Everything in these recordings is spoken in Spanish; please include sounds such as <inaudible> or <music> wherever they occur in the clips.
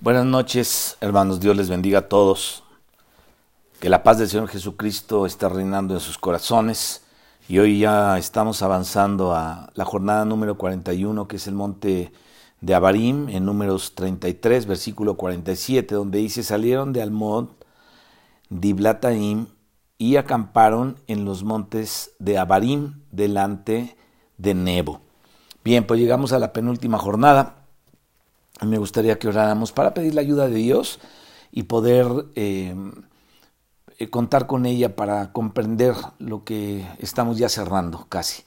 Buenas noches, hermanos. Dios les bendiga a todos. Que la paz del Señor Jesucristo esté reinando en sus corazones. Y hoy ya estamos avanzando a la jornada número 41, que es el monte de Abarim, en números 33, versículo 47, donde dice, salieron de Almod, Diblataim, y acamparon en los montes de Abarim, delante de Nebo. Bien, pues llegamos a la penúltima jornada. Me gustaría que oráramos para pedir la ayuda de Dios y poder eh, eh, contar con ella para comprender lo que estamos ya cerrando casi.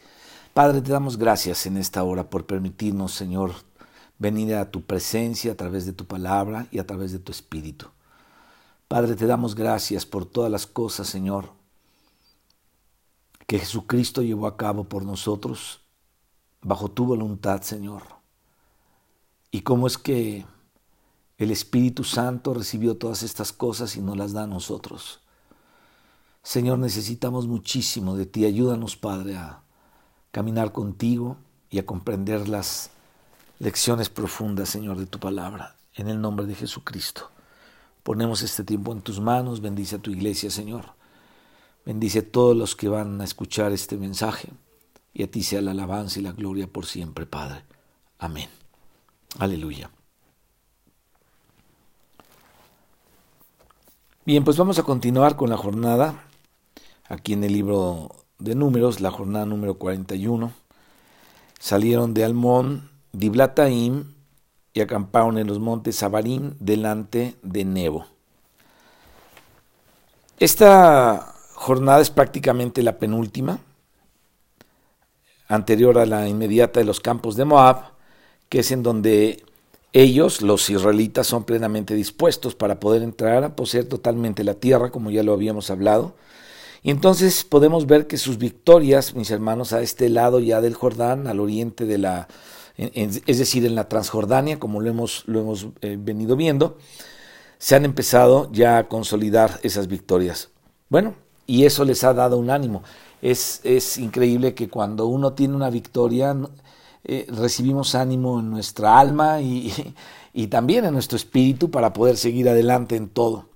Padre, te damos gracias en esta hora por permitirnos, Señor, venir a tu presencia a través de tu palabra y a través de tu espíritu. Padre, te damos gracias por todas las cosas, Señor, que Jesucristo llevó a cabo por nosotros, bajo tu voluntad, Señor. Y cómo es que el Espíritu Santo recibió todas estas cosas y nos las da a nosotros. Señor, necesitamos muchísimo de ti. Ayúdanos, Padre, a caminar contigo y a comprender las lecciones profundas, Señor, de tu palabra. En el nombre de Jesucristo. Ponemos este tiempo en tus manos. Bendice a tu iglesia, Señor. Bendice a todos los que van a escuchar este mensaje. Y a ti sea la alabanza y la gloria por siempre, Padre. Amén. Aleluya. Bien, pues vamos a continuar con la jornada. Aquí en el libro de números, la jornada número 41. Salieron de Almón, Diblataim, y acamparon en los montes Abarim delante de Nebo. Esta jornada es prácticamente la penúltima, anterior a la inmediata de los campos de Moab, que es en donde ellos, los israelitas, son plenamente dispuestos para poder entrar a poseer totalmente la tierra, como ya lo habíamos hablado. Y entonces podemos ver que sus victorias, mis hermanos, a este lado ya del Jordán, al oriente de la es decir, en la Transjordania, como lo hemos, lo hemos eh, venido viendo, se han empezado ya a consolidar esas victorias. Bueno, y eso les ha dado un ánimo. Es, es increíble que cuando uno tiene una victoria, eh, recibimos ánimo en nuestra alma y, y, también en nuestro espíritu para poder seguir adelante en todo.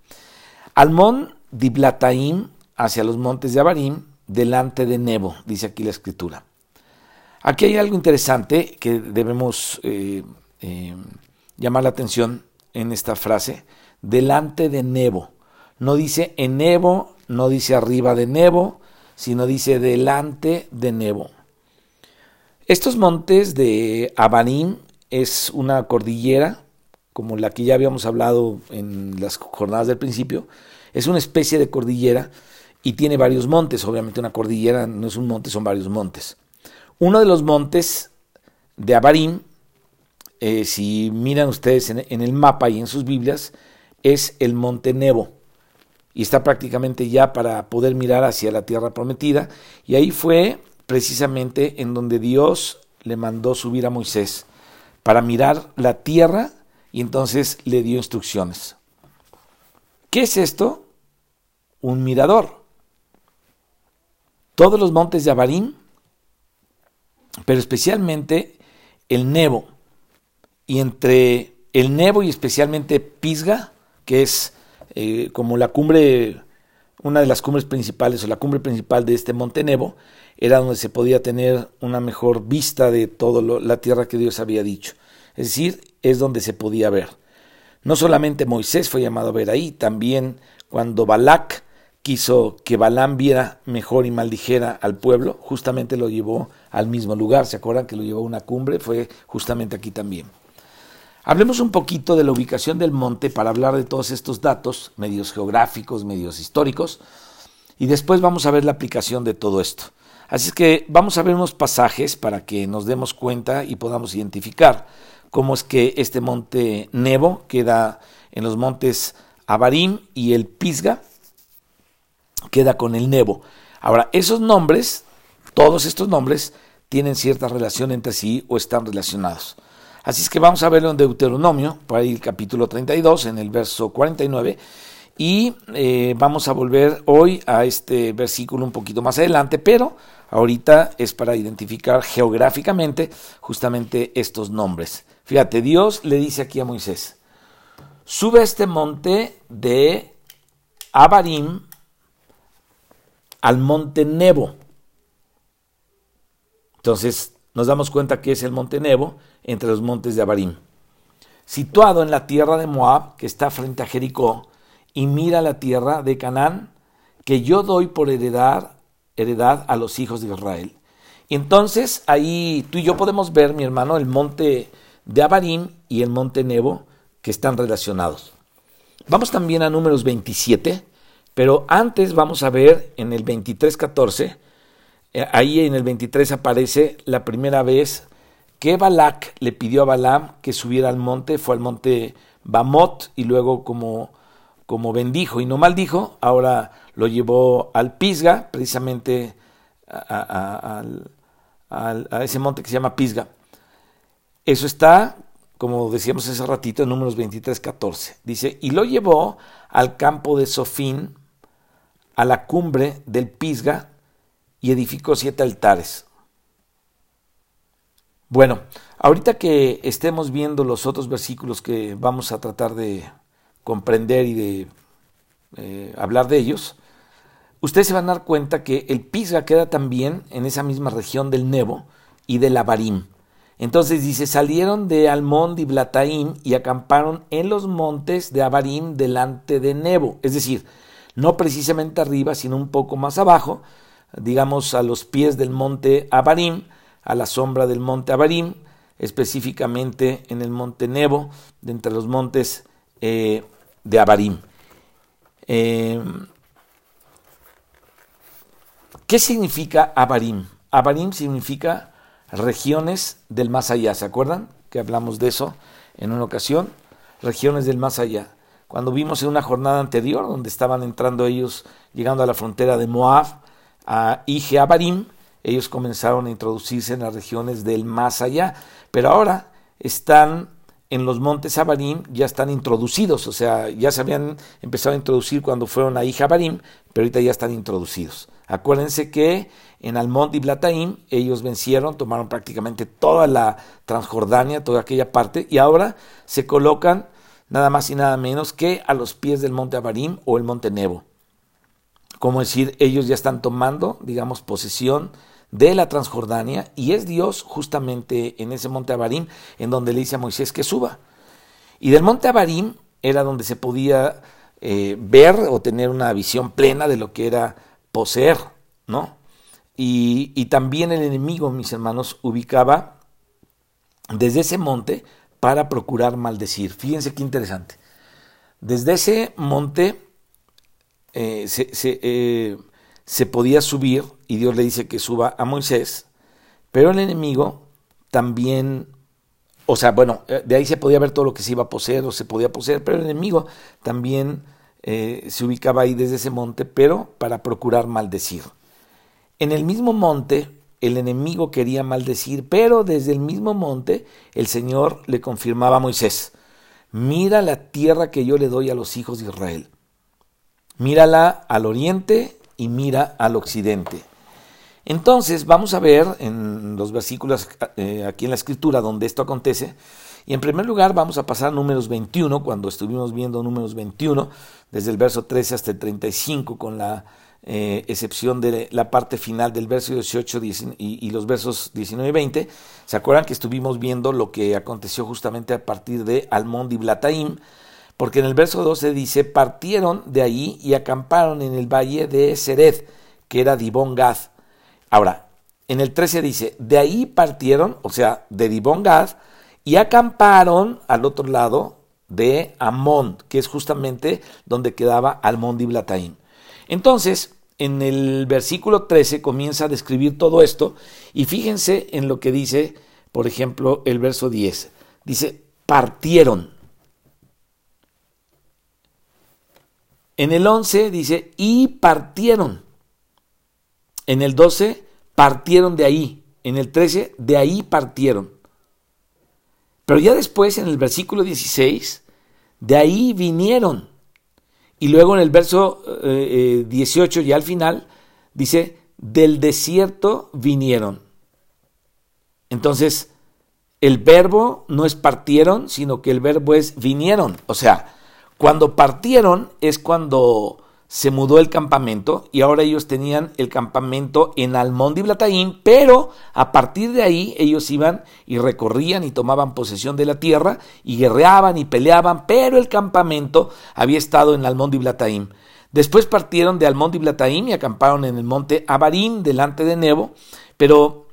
Almón Diblataim, hacia los montes de Abarim, delante de Nebo, dice aquí la escritura. Aquí hay algo interesante que debemos eh, eh, llamar la atención en esta frase. Delante de Nebo. No dice en Nebo, no dice arriba de Nebo, sino dice delante de Nebo. Estos montes de Abarim es una cordillera, como la que ya habíamos hablado en las jornadas del principio. Es una especie de cordillera y tiene varios montes. Obviamente una cordillera no es un monte, son varios montes. Uno de los montes de Abarim, eh, si miran ustedes en, el mapa y en sus Biblias, es el monte Nebo. Y está prácticamente ya para poder mirar hacia la tierra prometida. Y ahí fue precisamente en donde Dios le mandó subir a Moisés para mirar la tierra y entonces le dio instrucciones. ¿Qué es esto? Un mirador. Todos los montes de Abarim pero especialmente el Nebo. Y entre el Nebo y especialmente Pisga, que es eh, como la cumbre, una de las cumbres principales o la cumbre principal de este monte Nebo, era donde se podía tener una mejor vista de toda la tierra que Dios había dicho. Es decir, es donde se podía ver. No solamente Moisés fue llamado a ver ahí, también cuando Balac quiso que Balaam viera mejor y maldijera al pueblo, justamente lo llevó al mismo lugar. ¿Se acuerdan que lo llevó a una cumbre? Fue justamente aquí también. Hablemos un poquito de la ubicación del monte para hablar de todos estos datos, medios geográficos, medios históricos, y después vamos a ver la aplicación de todo esto. Así es que vamos a ver unos pasajes para que nos demos cuenta y podamos identificar cómo es que este monte Nebo queda en los montes Abarim y el Pisga, queda con el Nebo. Ahora, esos nombres, todos estos nombres, tienen cierta relación entre sí o están relacionados. Así es que vamos a verlo en Deuteronomio, por ahí el capítulo 32, en el verso 49, y eh, vamos a volver hoy a este versículo un poquito más adelante, pero ahorita es para identificar geográficamente justamente estos nombres. Fíjate, Dios le dice aquí a Moisés, sube este monte de Abarim al monte Nebo. Entonces nos damos cuenta que es el monte Nebo entre los montes de Abarim. Situado en la tierra de Moab, que está frente a Jericó, y mira la tierra de Canaán, que yo doy por heredad, heredad a los hijos de Israel. Y entonces ahí tú y yo podemos ver, mi hermano, el monte de Abarim y el monte Nebo, que están relacionados. Vamos también a números 27, pero antes vamos a ver en el 23.14, eh, ahí en el 23 aparece la primera vez que Balak le pidió a Balaam que subiera al monte, fue al monte Bamot y luego como, como bendijo y no maldijo, ahora lo llevó al Pisga, precisamente a, a ese monte que se llama Pisga. Eso está, como decíamos hace ratito, en números 23, 14. Dice, y lo llevó al campo de Sofín, a la cumbre del Pisga, y edificó siete altares. Bueno, ahorita que estemos viendo los otros versículos que vamos a tratar de comprender y de eh, hablar de ellos, ustedes se van a dar cuenta que el Pisga queda también en esa misma región del Nebo y del Abarim. Entonces dice, salieron de Almón y Blataim y acamparon en los montes de Abarim delante de Nebo. Es decir, no precisamente arriba, sino un poco más abajo, digamos a los pies del monte Abarim, a la sombra del monte Abarim, específicamente en el monte Nebo, de entre los montes eh, de Abarim. Eh, ¿Qué significa Abarim? Abarim significa regiones del más allá. ¿Se acuerdan que hablamos de eso en una ocasión? Regiones del más allá. Cuando vimos en una jornada anterior, donde estaban entrando ellos, llegando a la frontera de Moab, a Ije Abarim, ellos comenzaron a introducirse en las regiones del más allá, pero ahora están en los montes Abarim, ya están introducidos, o sea, ya se habían empezado a introducir cuando fueron a Ije Abarim, pero ahorita ya están introducidos. Acuérdense que en Almont y Blataim ellos vencieron, tomaron prácticamente toda la Transjordania, toda aquella parte, y ahora se colocan nada más y nada menos que a los pies del monte Abarim o el monte Nebo. Como decir, ellos ya están tomando, digamos, posesión de la Transjordania y es Dios justamente en ese monte Abarim en donde le dice a Moisés que suba. Y del monte Abarim era donde se podía eh, ver o tener una visión plena de lo que era poseer, ¿no? Y, y también el enemigo, mis hermanos, ubicaba desde ese monte para procurar maldecir. Fíjense qué interesante. Desde ese monte eh, se, eh, se, podía subir y Dios le dice que suba a Moisés, pero el enemigo también, o sea, bueno, eh, de ahí se podía ver todo lo que se iba a poseer o se podía poseer, pero el enemigo también se ubicaba ahí desde ese monte, pero para procurar maldecir. En el mismo monte el enemigo quería maldecir, pero desde el mismo monte el Señor le confirmaba a Moisés, mira la tierra que yo le doy a los hijos de Israel, mírala al oriente y mira al occidente. Entonces vamos a ver en los versículos eh, aquí en la escritura donde esto acontece, y en primer lugar vamos a pasar a números 21, cuando estuvimos viendo números 21, desde el verso 13 hasta el 35, con la eh, excepción de la parte final del verso 18 y, los versos 19 y 20, ¿se acuerdan que estuvimos viendo lo que aconteció justamente a partir de Almond y Blataim? Porque en el verso 12 dice, partieron de ahí y acamparon en el valle de Sered, que era Dibón Gad. Ahora, en el 13 dice, de ahí partieron, o sea, de Dibón Gad, y acamparon al otro lado de Amón, que es justamente donde quedaba Almond y Blataim. Entonces, en el versículo 13 comienza a describir todo esto y fíjense en lo que dice, por ejemplo, el verso 10. Dice, partieron. En el 11 dice, y partieron. En el 12, partieron de ahí. En el 13, de ahí partieron. Pero ya después, en el versículo 16, de ahí vinieron. Y luego en el verso 18 y al final dice, del desierto vinieron. Entonces, el verbo no es partieron, sino que el verbo es vinieron. O sea, Cuando partieron es cuando se mudó el campamento y ahora ellos tenían el campamento en Almón Blataín, pero a partir de ahí ellos iban y recorrían y tomaban posesión de la tierra y guerreaban y peleaban, pero el campamento había estado en Almón Blataín. Después partieron de Almón Blataín y acamparon en el monte Abarín delante de Nebo, pero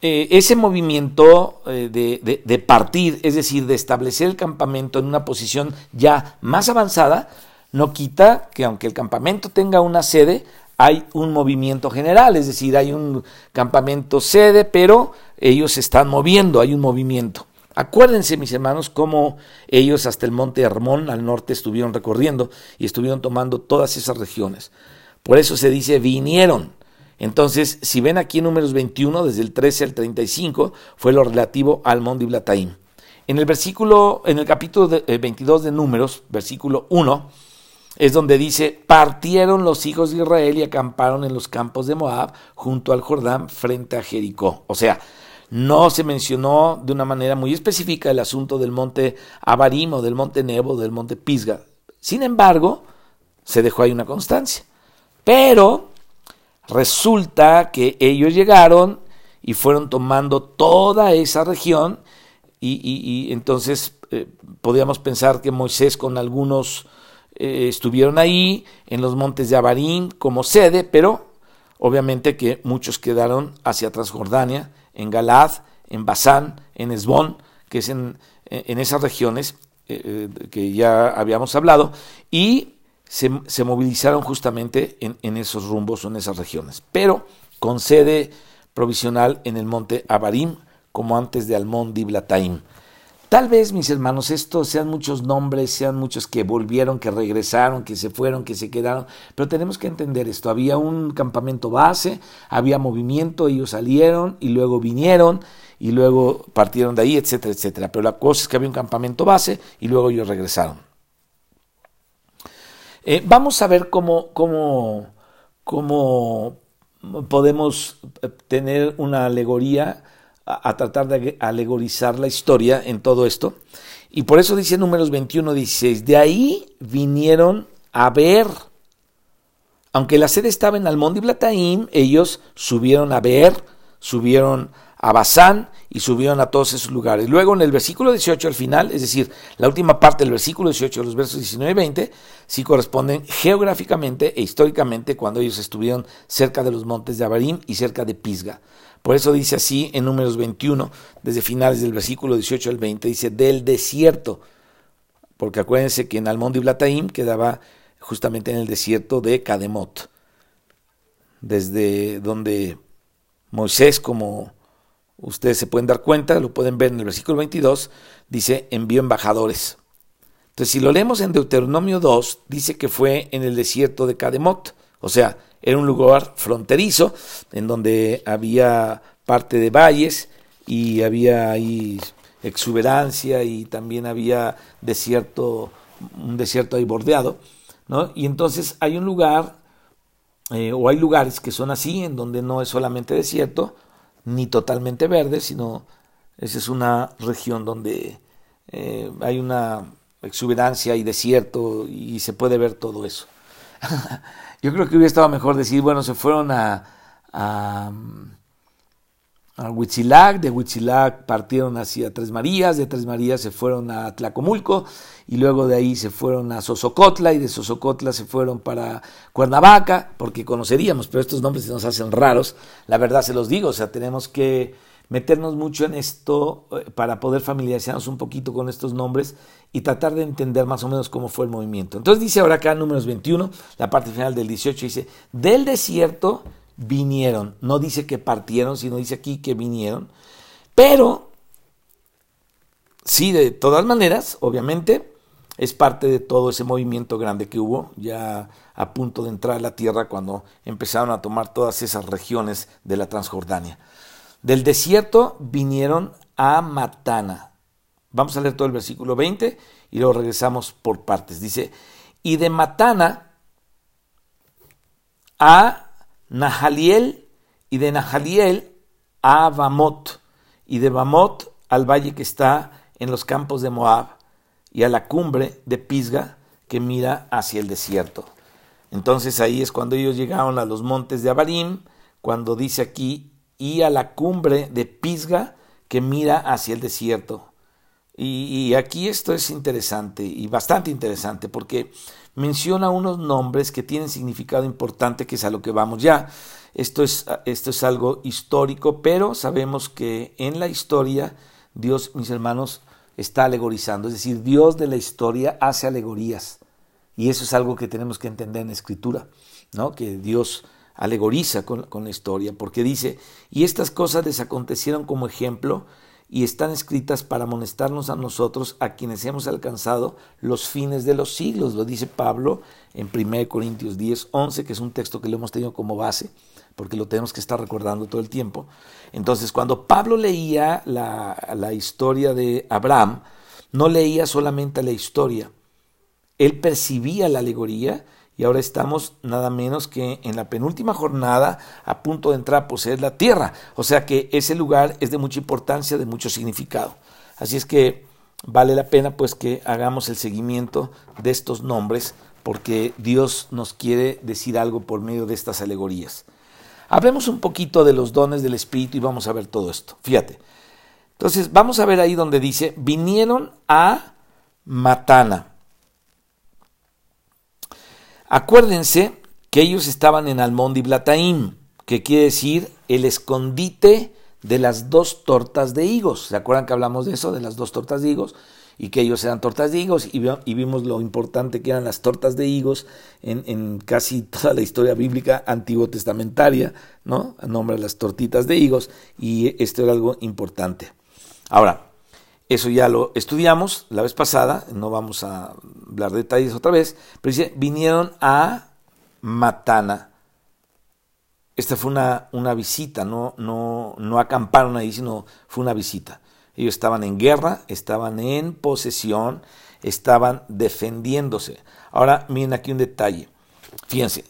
eh, ese movimiento eh, de partir, es decir, de establecer el campamento en una posición ya más avanzada, no quita que aunque el campamento tenga una sede, hay un movimiento general, es decir, hay un campamento sede, pero ellos se están moviendo, hay un movimiento. Acuérdense, mis hermanos, cómo ellos hasta el monte Hermón al norte estuvieron recorriendo y estuvieron tomando todas esas regiones. Por eso se dice vinieron. Entonces, si ven aquí en números 21, desde el 13 al 35, fue lo relativo al monte Blataim. En el versículo, en el capítulo 22 de números, versículo 1, es donde dice, partieron los hijos de Israel y acamparon en los campos de Moab junto al Jordán frente a Jericó. O sea, no se mencionó de una manera muy específica el asunto del monte Abarim o del monte Nebo, del monte Pisga. Sin embargo, se dejó ahí una constancia. Pero resulta que ellos llegaron y fueron tomando toda esa región y, entonces eh, podríamos pensar que Moisés con algunos eh, estuvieron ahí en los montes de Abarín como sede, pero obviamente que muchos quedaron hacia Transjordania, en Galad, en Basán, en Esbón, que es en, en esas regiones eh, eh, que ya habíamos hablado, y se, se movilizaron justamente en, esos rumbos o en esas regiones, pero con sede provisional en el monte Abarim, como antes de Almón Diblataim. Tal vez, mis hermanos, estos sean muchos nombres, sean muchos que volvieron, que regresaron, que se fueron, que se quedaron, pero tenemos que entender esto. Había un campamento base, había movimiento, ellos salieron y luego vinieron y luego partieron de ahí, etcétera, etcétera. Pero la cosa es que había un campamento base y luego ellos regresaron. Eh, vamos a ver cómo, cómo, cómo podemos tener una alegoría a, tratar de alegorizar la historia en todo esto. Y por eso dice números 21, 16, de ahí vinieron a ver, aunque la sede estaba en Almón y Blataim, ellos subieron a ver, subieron a Basán y subieron a todos esos lugares. Luego en el versículo 18 al final, es decir, la última parte del versículo 18, los versos 19 y 20, sí corresponden geográficamente e históricamente cuando ellos estuvieron cerca de los montes de Abarim y cerca de Pisga. Por eso dice así en números 21, desde finales del versículo 18 al 20, dice del desierto, porque acuérdense que en Almón y Blataim quedaba justamente en el desierto de Cademot, desde donde Moisés, como ustedes se pueden dar cuenta, lo pueden ver en el versículo 22, dice envió embajadores. Entonces, si lo leemos en Deuteronomio 2, dice que fue en el desierto de Cademot, o sea, era un lugar fronterizo en donde había parte de valles y había ahí exuberancia y también había desierto, un desierto ahí bordeado, ¿no? Y entonces hay un lugar, eh, o hay lugares que son así, en donde no es solamente desierto, ni totalmente verde, sino esa es una región donde eh, hay una exuberancia y desierto y se puede ver todo eso. <laughs> Yo creo que hubiera estado mejor decir, bueno, se fueron a, a, a Huitzilac, de Huitzilac partieron hacia Tres Marías, de Tres Marías se fueron a Tlacomulco y luego de ahí se fueron a Sosocotla y de Sosocotla se fueron para Cuernavaca, porque conoceríamos, pero estos nombres se nos hacen raros, la verdad se los digo, o sea, tenemos que meternos mucho en esto eh, para poder familiarizarnos un poquito con estos nombres y tratar de entender más o menos cómo fue el movimiento. Entonces dice ahora acá números 21, la parte final del 18 dice, del desierto vinieron, no dice que partieron, sino dice aquí que vinieron, pero sí, de todas maneras, obviamente, es parte de todo ese movimiento grande que hubo ya a punto de entrar a la tierra cuando empezaron a tomar todas esas regiones de la Transjordania. Del desierto vinieron a Matana. Vamos a leer todo el versículo 20 y luego regresamos por partes. Dice, y de Matana a Nahaliel y de Nahaliel a Bamot y de Bamot al valle que está en los campos de Moab y a la cumbre de Pisga que mira hacia el desierto. Entonces ahí es cuando ellos llegaron a los montes de Abarim, cuando dice aquí, y a la cumbre de Pisga que mira hacia el desierto. Y, aquí esto es interesante y bastante interesante porque menciona unos nombres que tienen significado importante, que es a lo que vamos ya. Esto es, esto es algo histórico, pero sabemos que en la historia Dios, mis hermanos, está alegorizando. Es decir, Dios de la historia hace alegorías. Y eso es algo que tenemos que entender en escritura, ¿no? Que Dios alegoriza con, la historia, porque dice, y estas cosas les acontecieron como ejemplo y están escritas para amonestarnos a nosotros, a quienes hemos alcanzado los fines de los siglos. Lo dice Pablo en 1 Corintios 10, 11, que es un texto que lo hemos tenido como base, porque lo tenemos que estar recordando todo el tiempo. Entonces, cuando Pablo leía la, la historia de Abraham, no leía solamente la historia, él percibía la alegoría y ahora estamos nada menos que en la penúltima jornada a punto de entrar a poseer la tierra. O sea que ese lugar es de mucha importancia, de mucho significado. Así es que vale la pena pues que hagamos el seguimiento de estos nombres porque Dios nos quiere decir algo por medio de estas alegorías. Hablemos un poquito de los dones del Espíritu y vamos a ver todo esto. Fíjate. Entonces vamos a ver ahí donde dice, vinieron a Matana. Acuérdense que ellos estaban en Almond y Blataim, que quiere decir el escondite de las dos tortas de higos. ¿Se acuerdan que hablamos de eso, de las dos tortas de higos? Y que ellos eran tortas de higos y, vimos lo importante que eran las tortas de higos en, casi <laughs> toda la historia bíblica antiguo testamentaria, ¿no? Nombra las tortitas de higos y esto era algo importante. Ahora, eso ya lo estudiamos la vez pasada, no vamos a hablar de detalles otra vez, pero dice, vinieron a Matana. Esta fue una, una visita, no, no, no acamparon ahí, sino fue una visita. Ellos estaban en guerra, estaban en posesión, estaban defendiéndose. Ahora miren aquí un detalle. Fíjense,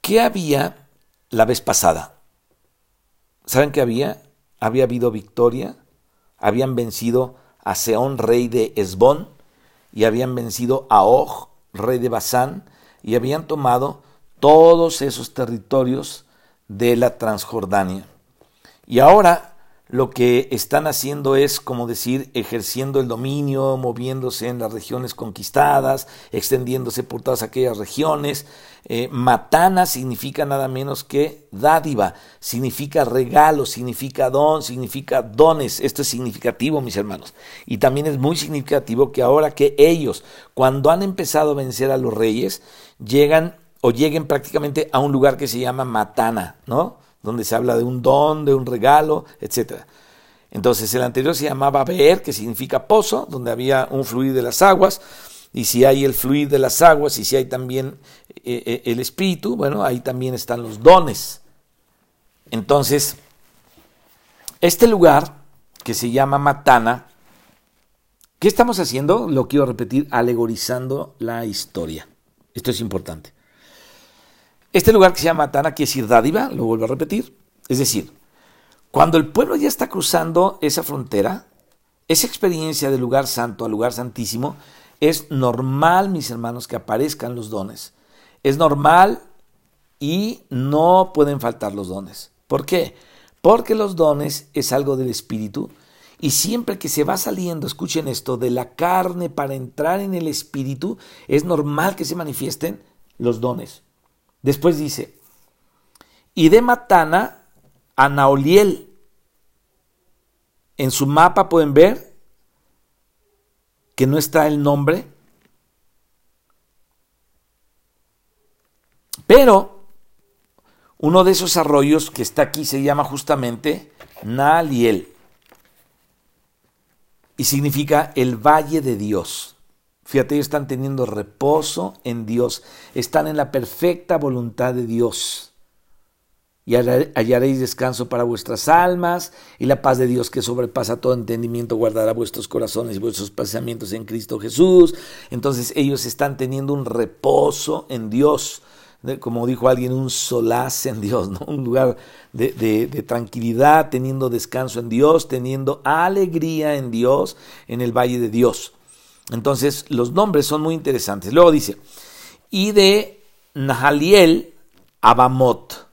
¿qué había la vez pasada? ¿Saben qué había? Había habido victoria, habían vencido a Seón, rey de Esbón, y habían vencido a Og, rey de Basán, y habían tomado todos esos territorios de la Transjordania. Y ahora lo que están haciendo es, como decir, ejerciendo el dominio, moviéndose en las regiones conquistadas, extendiéndose por todas aquellas regiones. Eh, matana significa nada menos que dádiva, significa regalo, significa don, significa dones. Esto es significativo, mis hermanos. Y también es muy significativo que ahora que ellos, cuando han empezado a vencer a los reyes, llegan o lleguen prácticamente a un lugar que se llama Matana, ¿no? Donde se habla de un don, de un regalo, etc. Entonces el anterior se llamaba Beer, que significa pozo, donde había un fluir de las aguas, y si hay el fluir de las aguas, y si hay también eh, eh, el espíritu, bueno, ahí también están los dones. Entonces, este lugar, que se llama Matana, ¿qué estamos haciendo? Lo quiero repetir, alegorizando la historia. Esto es importante. Este lugar que se llama Matana quiere decir dádiva, lo vuelvo a repetir. Es decir, cuando el pueblo ya está cruzando esa frontera, esa experiencia de lugar santo a lugar santísimo, es normal, mis hermanos, que aparezcan los dones. Es normal y no pueden faltar los dones. ¿Por qué? Porque los dones es algo del espíritu y siempre que se va saliendo, escuchen esto, de la carne para entrar en el espíritu, es normal que se manifiesten los dones. Después dice, y de Matana a Naoliel. En su mapa pueden ver que no está el nombre, pero uno de esos arroyos que está aquí se llama justamente Naaliel y significa el valle de Dios. Fíjate, ellos están teniendo reposo en Dios, están en la perfecta voluntad de Dios. Y hallaréis descanso para vuestras almas, y la paz de Dios que sobrepasa todo entendimiento guardará vuestros corazones y vuestros pensamientos en Cristo Jesús. Entonces ellos están teniendo un reposo en Dios, como dijo alguien, un solaz en Dios, ¿no? un lugar de, de tranquilidad, teniendo descanso en Dios, teniendo alegría en Dios, en el valle de Dios. Entonces, los nombres son muy interesantes. Luego dice, y de Nahaliel Abamot.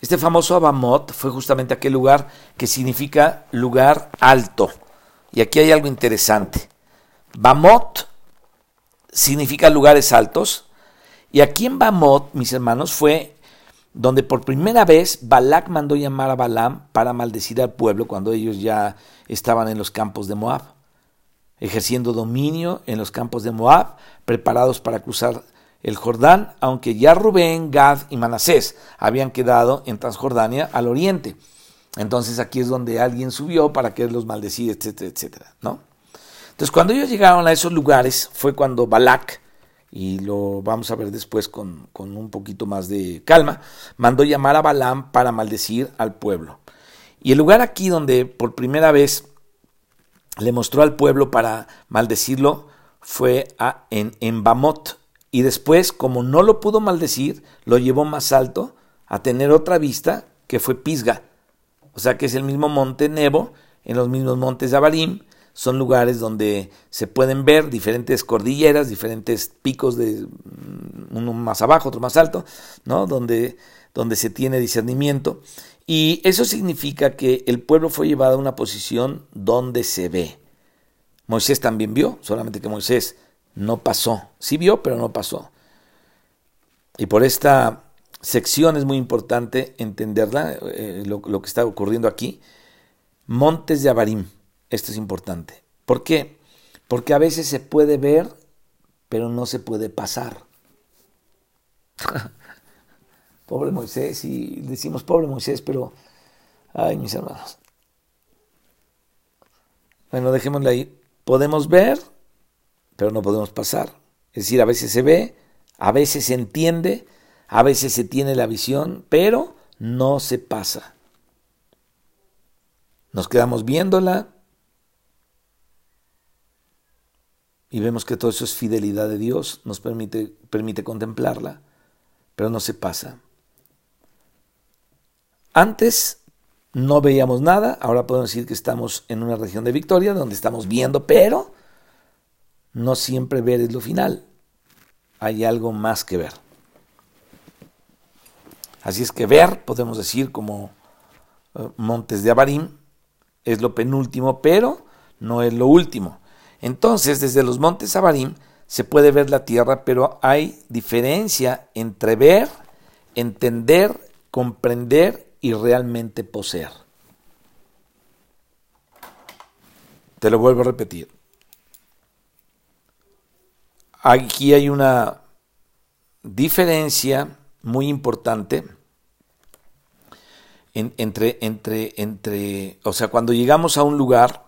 Este famoso Abamot fue justamente aquel lugar que significa lugar alto. Y aquí hay algo interesante. Bamot significa lugares altos. Y aquí en Bamot, mis hermanos, fue donde por primera vez Balak mandó llamar a Balaam para maldecir al pueblo cuando ellos ya estaban en los campos de Moab, ejerciendo dominio en los campos de Moab, preparados para cruzar el Jordán, aunque ya Rubén, Gad y Manasés habían quedado en Transjordania al oriente. Entonces aquí es donde alguien subió para que los maldecir, etcétera, etcétera, ¿no? Entonces cuando ellos llegaron a esos lugares fue cuando Balak, y lo vamos a ver después con, con un poquito más de calma, mandó llamar a Balaam para maldecir al pueblo. Y el lugar aquí donde por primera vez le mostró al pueblo para maldecirlo fue a, en, en Bamot, y después, como no lo pudo maldecir, lo llevó más alto a tener otra vista, que fue Pisga. O sea que es el mismo monte Nebo, en los mismos montes de Abarim, son lugares donde se pueden ver diferentes cordilleras, diferentes picos de mm, uno más abajo, otro más alto, ¿no? Donde, donde se tiene discernimiento. Y eso significa que el pueblo fue llevado a una posición donde se ve. Moisés también vio, solamente que Moisés no pasó. Sí vio, pero no pasó. Y por esta sección es muy importante entenderla, eh, lo, que está ocurriendo aquí. Montes de Abarim, esto es importante. ¿Por qué? Porque a veces se puede ver, pero no se puede pasar. <laughs> pobre Moisés, y decimos pobre Moisés, pero, ay, mis hermanos. Bueno, dejémosle ahí. Podemos ver, pero no podemos pasar. Es decir, a veces se ve, a veces se entiende, a veces se tiene la visión, pero no se pasa. Nos quedamos viéndola y vemos que todo eso es fidelidad de Dios, nos permite, permite contemplarla, pero no se pasa. Antes no veíamos nada, ahora podemos decir que estamos en una región de victoria donde estamos viendo, pero no siempre ver es lo final. Hay algo más que ver. Así es que ver, podemos decir como eh, Montes de Abarim, es lo penúltimo, pero no es lo último. Entonces, desde los Montes Abarim se puede ver la tierra, pero hay diferencia entre ver, entender, comprender y realmente poseer. Te lo vuelvo a repetir. Aquí hay una diferencia muy importante entre, entre, entre, o sea, cuando llegamos a un lugar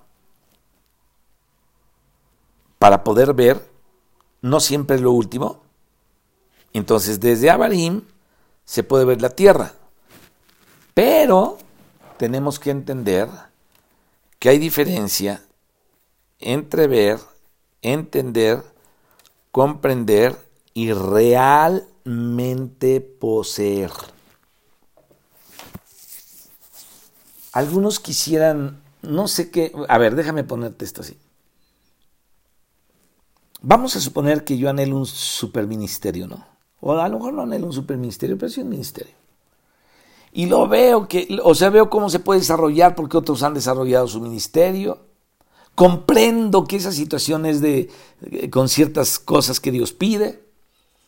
para poder ver, no siempre es lo último. Entonces, desde Abarim se puede ver la tierra. Pero tenemos que entender que hay diferencia entre ver, entender comprender y realmente poseer. Algunos quisieran, no sé qué, a ver, déjame ponerte esto así. Vamos a suponer que yo anhelo un superministerio, ¿no? O a lo mejor no anhelo un superministerio, pero sí un ministerio. Y lo veo que, o sea, veo cómo se puede desarrollar porque otros han desarrollado su ministerio Comprendo que esa situación es de, eh, con ciertas cosas que Dios pide.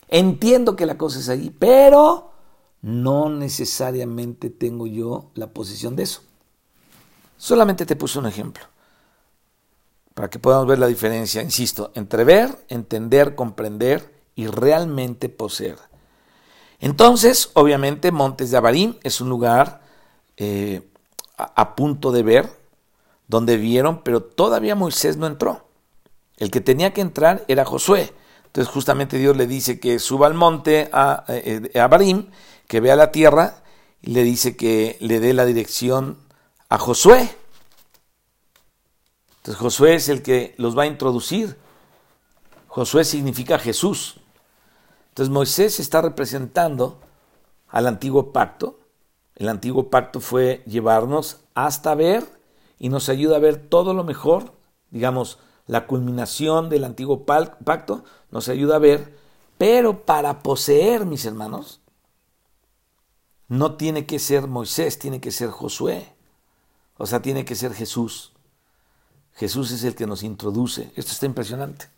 Entiendo que la cosa es ahí, pero no necesariamente tengo yo la posición de eso. Solamente te puse un ejemplo para que podamos ver la diferencia, insisto, entre ver, entender, comprender y realmente poseer. Entonces, obviamente, Montes de Abarim es un lugar eh, a punto de ver, donde vieron, pero todavía Moisés no entró. El que tenía que entrar era Josué. Entonces justamente Dios le dice que suba al monte a, eh, a, Barim, que vea la tierra, y le dice que le dé la dirección a Josué. Entonces Josué es el que los va a introducir. Josué significa Jesús. Entonces Moisés está representando al antiguo pacto. El antiguo pacto fue llevarnos hasta ver y nos ayuda a ver todo lo mejor, digamos, la culminación del antiguo pacto, nos ayuda a ver, pero para poseer, mis hermanos, no tiene que ser Moisés, tiene que ser Josué. O sea, tiene que ser Jesús. Jesús es el que nos introduce. Esto está impresionante.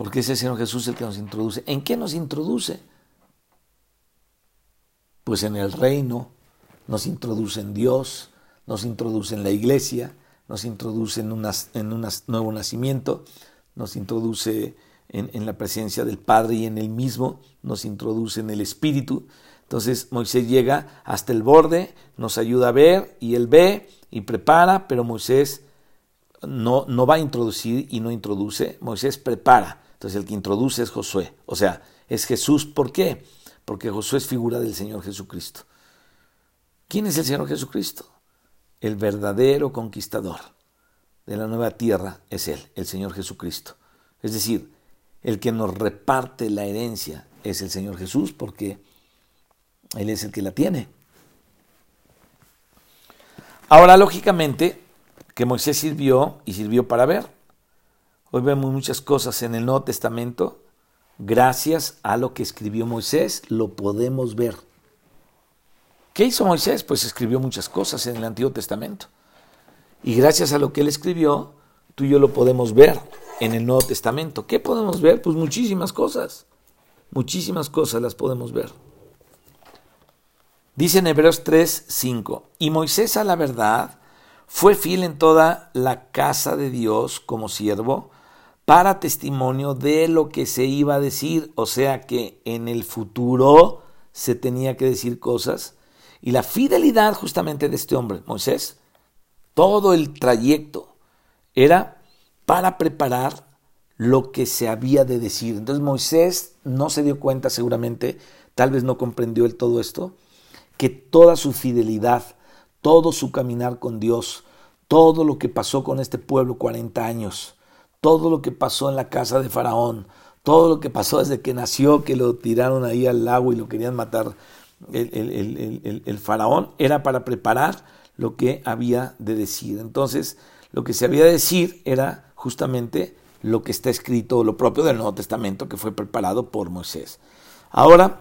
Porque es el Señor Jesús el que nos introduce. ¿En qué nos introduce? Pues en el reino, nos introduce en Dios, nos introduce en la iglesia, nos introduce en, un nuevo nacimiento, nos introduce en, la presencia del Padre y en el mismo, nos introduce en el Espíritu. Entonces Moisés llega hasta el borde, nos ayuda a ver y él ve y prepara, pero Moisés no va a introducir y no introduce, Moisés prepara. Entonces el que introduce es Josué, o sea, es Jesús. ¿Por qué? Porque Josué es figura del Señor Jesucristo. ¿Quién es el Señor Jesucristo? El verdadero conquistador de la nueva tierra es Él, el Señor Jesucristo. Es decir, el que nos reparte la herencia es el Señor Jesús porque Él es el que la tiene. Ahora, lógicamente, que Moisés sirvió y sirvió para ver. Hoy vemos muchas cosas en el Nuevo Testamento. Gracias a lo que escribió Moisés, lo podemos ver. ¿Qué hizo Moisés? Pues escribió muchas cosas en el Antiguo Testamento. Y gracias a lo que él escribió, tú y yo lo podemos ver en el Nuevo Testamento. ¿Qué podemos ver? Pues muchísimas cosas. Muchísimas cosas las podemos ver. Dice en Hebreos 3, 5, y Moisés a la verdad fue fiel en toda la casa de Dios como siervo para testimonio de lo que se iba a decir, o sea que en el futuro se tenía que decir cosas. Y la fidelidad justamente de este hombre, Moisés, todo el trayecto era para preparar lo que se había de decir. Entonces Moisés no se dio cuenta seguramente, tal vez no comprendió el todo esto, que toda su fidelidad, todo su caminar con Dios, todo lo que pasó con este pueblo 40 años, todo lo que pasó en la casa de Faraón, todo lo que pasó desde que nació, que lo tiraron ahí al lago y lo querían matar el, el Faraón, era para preparar lo que había de decir. Entonces, lo que se había de decir era justamente lo que está escrito, lo propio del Nuevo Testamento que fue preparado por Moisés. Ahora,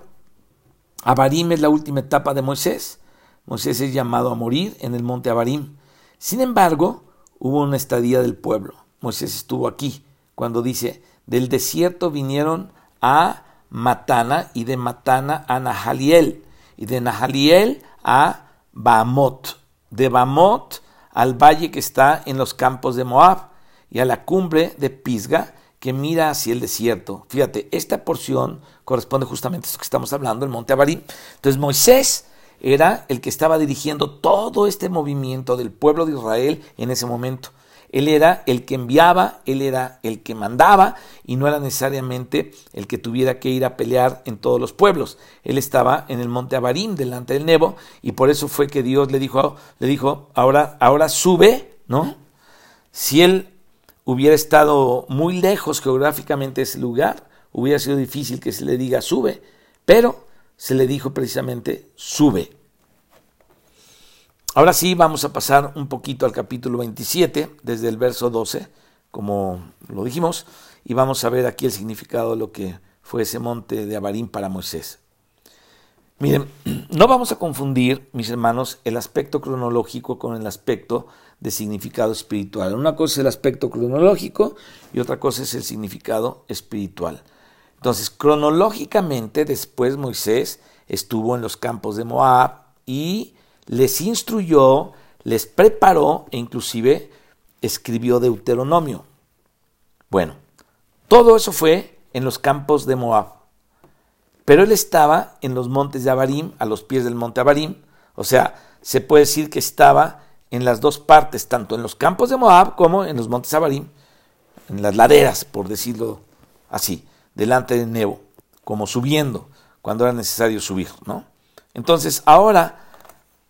Abarim es la última etapa de Moisés. Moisés es llamado a morir en el monte Abarim. Sin embargo, hubo una estadía del pueblo. Moisés estuvo aquí cuando dice, del desierto vinieron a Matana y de Matana a Nahaliel y de Nahaliel a Bamot, de Bamot al valle que está en los campos de Moab y a la cumbre de Pisga que mira hacia el desierto. Fíjate, esta porción corresponde justamente a esto que estamos hablando, el monte Abarim. Entonces Moisés era el que estaba dirigiendo todo este movimiento del pueblo de Israel en ese momento. Él era el que enviaba, él era el que mandaba y no era necesariamente el que tuviera que ir a pelear en todos los pueblos. Él estaba en el monte Abarim delante del Nebo y por eso fue que Dios le dijo, le dijo, ahora, ahora sube, ¿no? Si él hubiera estado muy lejos geográficamente de ese lugar, hubiera sido difícil que se le diga sube, pero se le dijo precisamente sube. Ahora sí, vamos a pasar un poquito al capítulo 27, desde el verso 12, como lo dijimos, y vamos a ver aquí el significado de lo que fue ese monte de Abarín para Moisés. Miren, <clears throat> no vamos a confundir, mis hermanos, el aspecto cronológico con el aspecto de significado espiritual. Una cosa es el aspecto cronológico y otra cosa es el significado espiritual. Entonces, cronológicamente, después Moisés estuvo en los campos de Moab y les instruyó, les preparó e inclusive escribió Deuteronomio. Bueno, todo eso fue en los campos de Moab. Pero él estaba en los montes de Abarim, a los pies del monte Abarim. O sea, se puede decir que estaba en las dos partes, tanto en los campos de Moab como en los montes Abarim, en las laderas, por decirlo así, delante de Nebo, como subiendo, cuando era necesario subir, ¿no? Entonces, ahora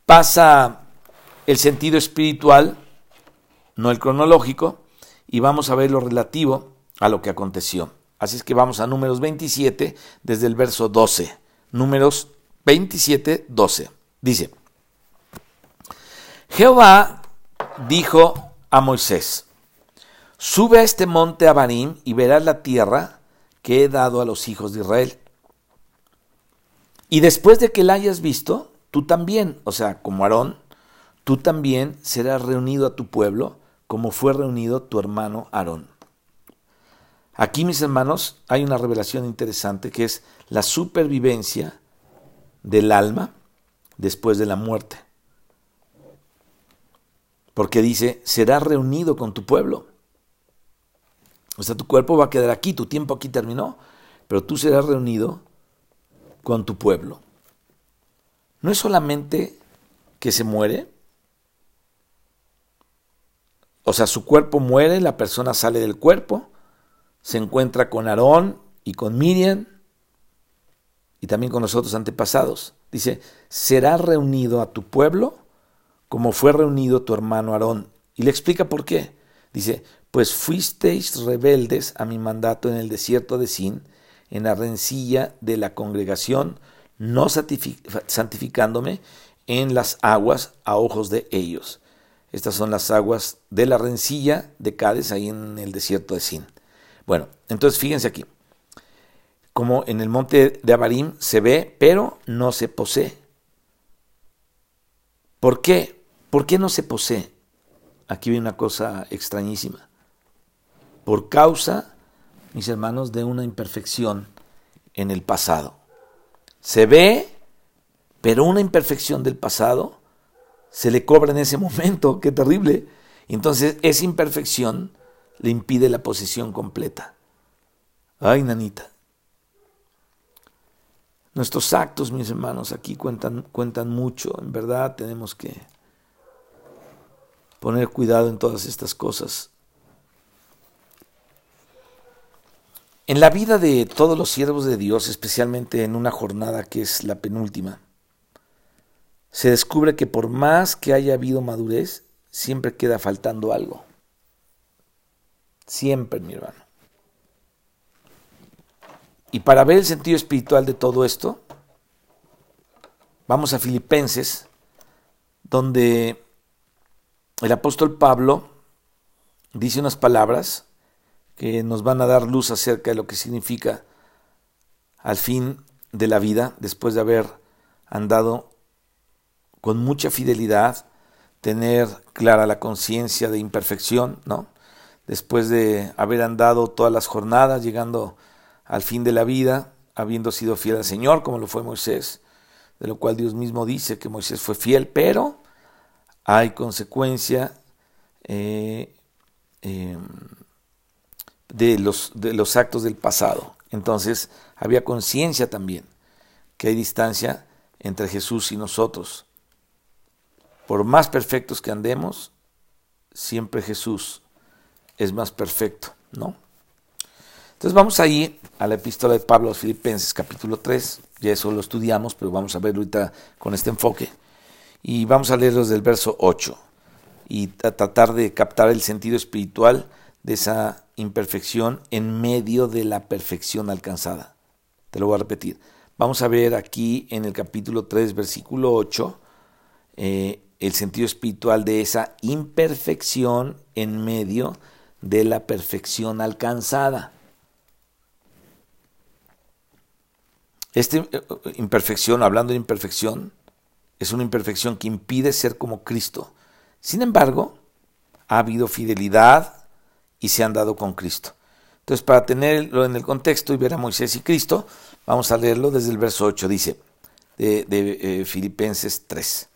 pasa el sentido espiritual, no el cronológico, y vamos a ver lo relativo a lo que aconteció. Así es que vamos a números 27 desde el verso 12. Números 27, 12. Dice, Jehová dijo a Moisés, Sube a este monte Abarim y verás la tierra que he dado a los hijos de Israel. Y después de que la hayas visto, tú también, o sea, como Aarón, tú también serás reunido a tu pueblo como fue reunido tu hermano Aarón. Aquí, mis hermanos, hay una revelación interesante que es la supervivencia del alma después de la muerte. Porque dice, será reunido con tu pueblo. O sea, tu cuerpo va a quedar aquí, tu tiempo aquí terminó, pero tú serás reunido con tu pueblo. No es solamente que se muere, o sea, su cuerpo muere, la persona sale del cuerpo, se encuentra con Aarón y con Miriam y también con los otros antepasados. Dice, será reunido a tu pueblo como fue reunido tu hermano Aarón. Y le explica por qué. Dice, pues fuisteis rebeldes a mi mandato en el desierto de Sin, en la rencilla de la congregación, no santificándome en las aguas a ojos de ellos. Estas son las aguas de la rencilla de Cádiz, ahí en el desierto de Sin. Bueno, entonces fíjense aquí, como en el monte de Abarim se ve, pero no se posee. ¿Por qué? ¿Por qué no se posee? Aquí viene una cosa extrañísima. Por causa, mis hermanos, de una imperfección en el pasado. Se ve, pero una imperfección del pasado se le cobra en ese <laughs> momento. Qué terrible. Entonces, esa imperfección le impide la posesión completa. Ay, nanita. Nuestros actos, mis hermanos, aquí cuentan, cuentan mucho. En verdad tenemos que poner cuidado en todas estas cosas. En la vida de todos los siervos de Dios, especialmente en una jornada que es la penúltima, se descubre que por más que haya habido madurez, siempre queda faltando algo. Siempre, mi hermano. Y para ver el sentido espiritual de todo esto, vamos a Filipenses, donde el apóstol Pablo dice unas palabras que nos van a dar luz acerca de lo que significa al fin de la vida, después de haber andado con mucha fidelidad, tener clara la conciencia de imperfección, ¿no? después de haber andado todas las jornadas, llegando al fin de la vida, habiendo sido fiel al Señor, como lo fue Moisés, de lo cual Dios mismo dice que Moisés fue fiel, pero hay consecuencia eh, em, de, los, de los actos del pasado. Entonces había conciencia también que hay distancia entre Jesús y nosotros. Por más perfectos que andemos, siempre Jesús es más perfecto, ¿no? Entonces vamos ahí a la epístola de Pablo a los Filipenses, capítulo 3, ya eso lo estudiamos, pero vamos a verlo ahorita con este enfoque. Y vamos a leerlo desde el verso 8 y a tratar de captar el sentido espiritual de esa imperfección en medio de la perfección alcanzada. Te lo voy a repetir. Vamos a ver aquí en el capítulo 3, versículo 8, eh, el sentido espiritual de esa imperfección en medio de la perfección alcanzada. Esta eh, imperfección, hablando de imperfección, es una imperfección que impide ser como Cristo. Sin embargo, ha habido fidelidad y se han dado con Cristo. Entonces, para tenerlo en el contexto y ver a Moisés y Cristo, vamos a leerlo desde el verso 8, dice, de, eh, Filipenses 3.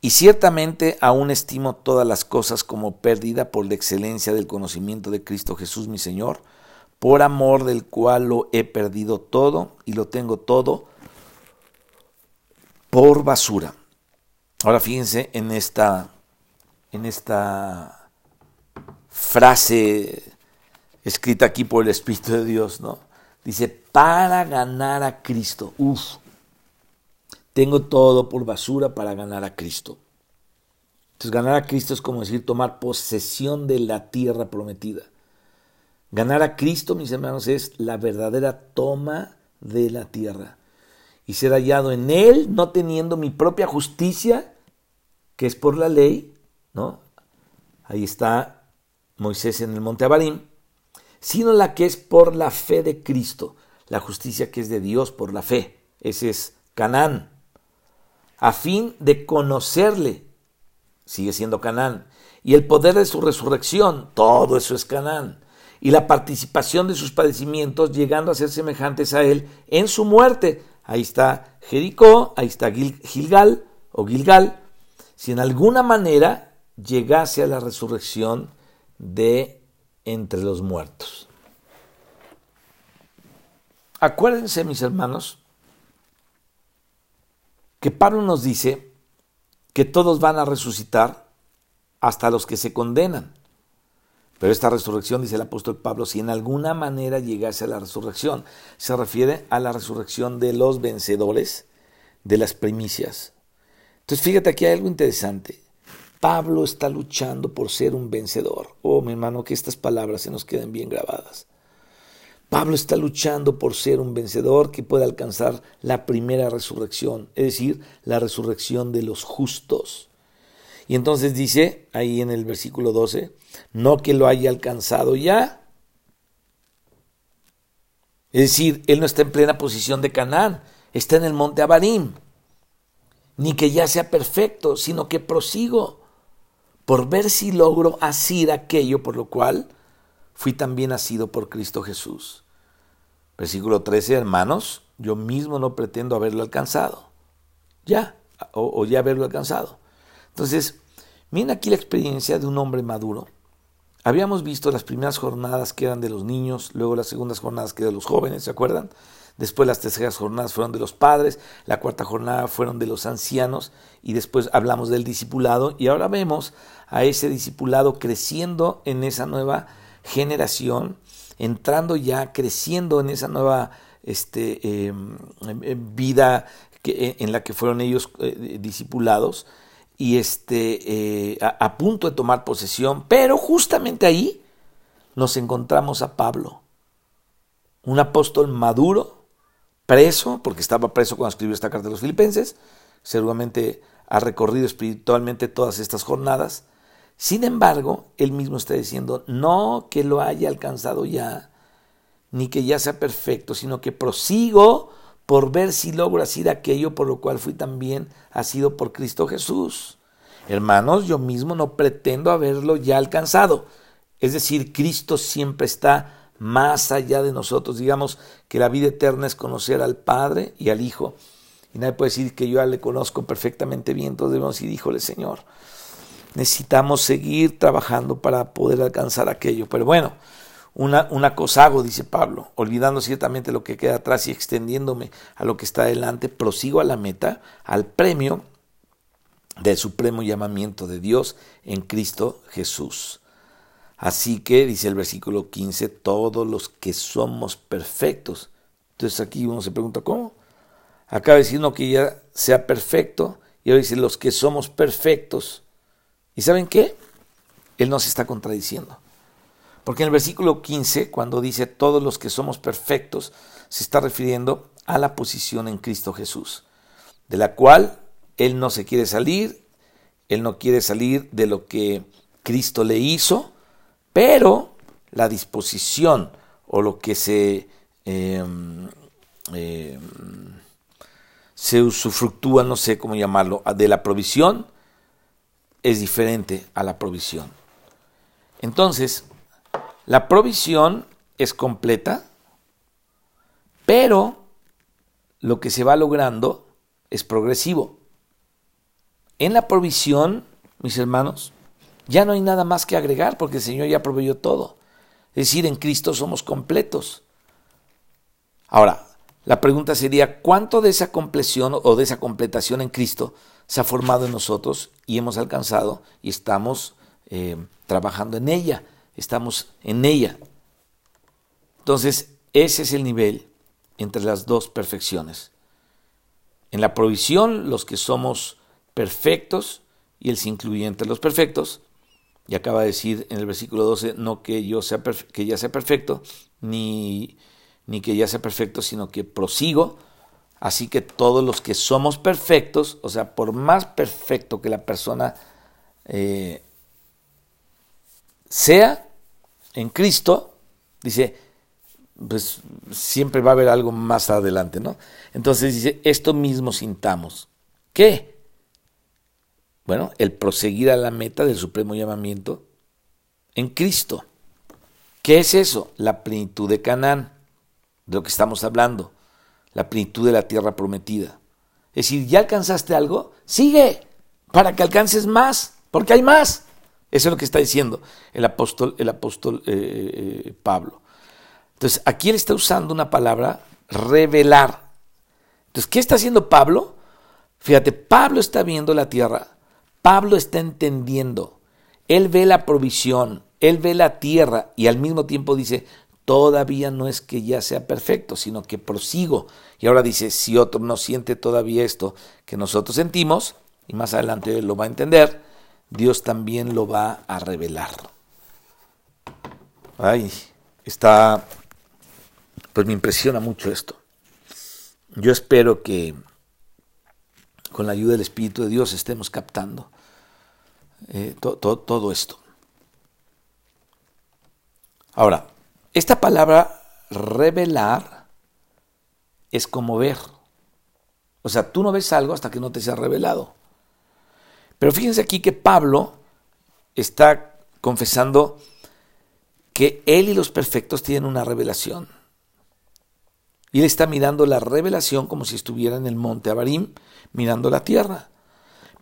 Y ciertamente aún estimo todas las cosas como pérdida por la excelencia del conocimiento de Cristo Jesús mi Señor, por amor del cual lo he perdido todo y lo tengo todo por basura. Ahora fíjense en esta, en esta frase escrita aquí por el Espíritu de Dios, ¿no? Dice, para ganar a Cristo. Uf, tengo todo por basura para ganar a Cristo. Entonces ganar a Cristo es como decir tomar posesión de la tierra prometida. Ganar a Cristo, mis hermanos, es la verdadera toma de la tierra. Y ser hallado en Él, no teniendo mi propia justicia, que es por la ley, ¿no? Ahí está Moisés en el monte Abarim, sino la que es por la fe de Cristo, la justicia que es de Dios por la fe. Ese es Canaán, a fin de conocerle, sigue siendo Canaán, y el poder de su resurrección, todo eso es Canaán, y la participación de sus padecimientos, llegando a ser semejantes a él en su muerte. Ahí está Jericó, ahí está Gilgal o Gilgal, si en alguna manera llegase a la resurrección de entre los muertos. Acuérdense, mis hermanos, que Pablo nos dice que todos van a resucitar hasta los que se condenan. Pero esta resurrección, dice el apóstol Pablo, si en alguna manera llegase a la resurrección, se refiere a la resurrección de los vencedores de las primicias. Entonces fíjate aquí hay algo interesante. Pablo está luchando por ser un vencedor. Oh, mi hermano, que estas palabras se nos queden bien grabadas. Pablo está luchando por ser un vencedor que pueda alcanzar la primera resurrección, es decir, la resurrección de los justos. Y entonces dice ahí en el versículo 12, no que lo haya alcanzado ya. Es decir, él no está en plena posición de Canaán, está en el monte Abarim. Ni que ya sea perfecto, sino que prosigo por ver si logro asir aquello por lo cual fui también nacido por Cristo Jesús. Versículo 13, hermanos, yo mismo no pretendo haberlo alcanzado. Ya, o, ya haberlo alcanzado. Entonces, miren aquí la experiencia de un hombre maduro. Habíamos visto las primeras jornadas que eran de los niños, luego las segundas jornadas que eran de los jóvenes, ¿se acuerdan? Después las terceras jornadas fueron de los padres, la cuarta jornada fueron de los ancianos y después hablamos del discipulado y ahora vemos a ese discipulado creciendo en esa nueva generación, entrando ya, creciendo en esa nueva este, em, em, vida que, en la que fueron ellos eh, discipulados y este, eh, a punto de tomar posesión, pero justamente ahí nos encontramos a Pablo, un apóstol maduro, preso, porque estaba preso cuando escribió esta carta de los filipenses, seguramente ha recorrido espiritualmente todas estas jornadas. Sin embargo, él mismo está diciendo, no que lo haya alcanzado ya, ni que ya sea perfecto, sino que prosigo por ver si logro hacer aquello por lo cual fui también sido por Cristo Jesús. Hermanos, yo mismo no pretendo haberlo ya alcanzado. Es decir, Cristo siempre está más allá de nosotros. Digamos que la vida eterna es conocer al Padre y al Hijo. Y nadie puede decir que yo ya le conozco perfectamente bien. Entonces debemos decir, híjole Señor, necesitamos seguir trabajando para poder alcanzar aquello. Pero bueno, una, una cosa hago, dice Pablo, olvidando ciertamente lo que queda atrás y extendiéndome a lo que está adelante, prosigo a la meta, al premio del supremo llamamiento de Dios en Cristo Jesús. Así que, dice el versículo 15, todos los que somos perfectos. Entonces aquí uno se pregunta, ¿cómo? Acaba no que ya sea perfecto, y ahora dice los que somos perfectos. ¿Y saben qué? Él no se está contradiciendo. Porque en el versículo 15, cuando dice todos los que somos perfectos, se está refiriendo a la posición en Cristo Jesús, de la cual Él no se quiere salir, Él no quiere salir de lo que Cristo le hizo, pero la disposición o lo que se, em, em, usufructúa, no sé cómo llamarlo, de la provisión, es diferente a la provisión. Entonces, la provisión es completa, pero lo que se va logrando es progresivo. En la provisión, mis hermanos, ya no hay nada más que agregar porque el Señor ya proveyó todo. Es decir, en Cristo somos completos. Ahora, la pregunta sería, ¿cuánto de esa compleción o de esa completación en Cristo se ha formado en nosotros y hemos alcanzado y estamos eh, trabajando en ella? Estamos en ella. Entonces, ese es el nivel entre las dos perfecciones. En la provisión, los que somos perfectos, y Él se incluye entre los perfectos, y acaba de decir en el versículo 12, no que yo sea que ya sea perfecto, ni, ni que ya sea perfecto, sino que prosigo. Así que todos los que somos perfectos, o sea, por más perfecto que la persona eh, sea, en Cristo, dice, pues siempre va a haber algo más adelante, ¿no? Entonces dice, esto mismo sintamos. ¿Qué? Bueno, el proseguir a la meta del supremo llamamiento en Cristo. ¿Qué es eso? La plenitud de Canaán, de lo que estamos hablando, la plenitud de la tierra prometida. Es decir, ¿ya alcanzaste algo? Sigue para que alcances más, porque hay más. Eso es lo que está diciendo el apóstol, el apóstol eh, eh, Pablo. Entonces, aquí él está usando una palabra, revelar. Entonces, ¿qué está haciendo Pablo? Fíjate, Pablo está viendo la tierra, Pablo está entendiendo, él ve la provisión, él ve la tierra y al mismo tiempo dice, todavía no es que ya sea perfecto, sino que prosigo. Y ahora dice, si otro no siente todavía esto que nosotros sentimos, y más adelante lo va a entender, Dios también lo va a revelar. Ay, está, pues me impresiona mucho esto. Yo espero que con la ayuda del Espíritu de Dios estemos captando eh, todo esto. Ahora, esta palabra revelar es como ver. O sea, tú no ves algo hasta que no te sea revelado. Pero fíjense aquí que Pablo está confesando que él y los perfectos tienen una revelación. Y él está mirando la revelación como si estuviera en el monte Abarim, mirando la tierra.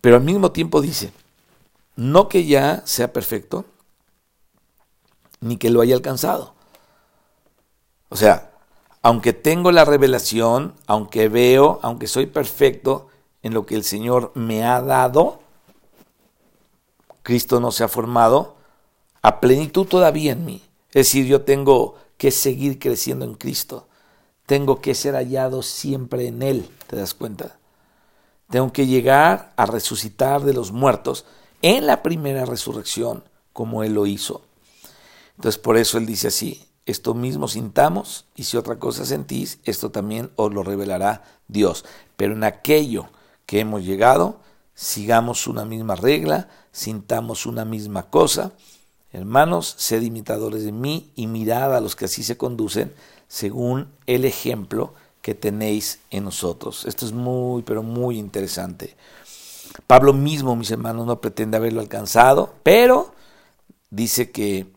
Pero al mismo tiempo dice, no que ya sea perfecto, ni que lo haya alcanzado. O sea, aunque tengo la revelación, aunque veo, aunque soy perfecto en lo que el Señor me ha dado, Cristo no se ha formado a plenitud todavía en mí. Es decir, yo tengo que seguir creciendo en Cristo. Tengo que ser hallado siempre en Él, ¿te das cuenta? Tengo que llegar a resucitar de los muertos en la primera resurrección, como Él lo hizo. Entonces por eso Él dice así, esto mismo sintamos y si otra cosa sentís, esto también os lo revelará Dios. Pero en aquello que hemos llegado, sigamos una misma regla, sintamos una misma cosa. Hermanos, sed imitadores de mí y mirad a los que así se conducen según el ejemplo que tenéis en nosotros. Esto es muy, pero muy interesante. Pablo mismo, mis hermanos, no pretende haberlo alcanzado, pero dice que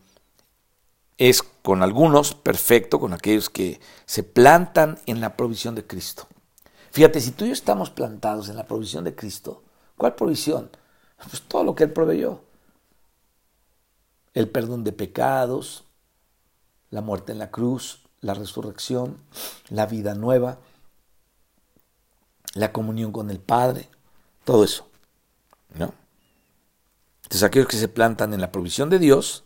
es con algunos perfecto, con aquellos que se plantan en la provisión de Cristo. Fíjate, si tú y yo estamos plantados en la provisión de Cristo, ¿cuál provisión? Pues todo lo que Él proveyó. El perdón de pecados, la muerte en la cruz, la resurrección, la vida nueva, la comunión con el Padre, todo eso. Entonces aquellos que se plantan en la provisión de Dios,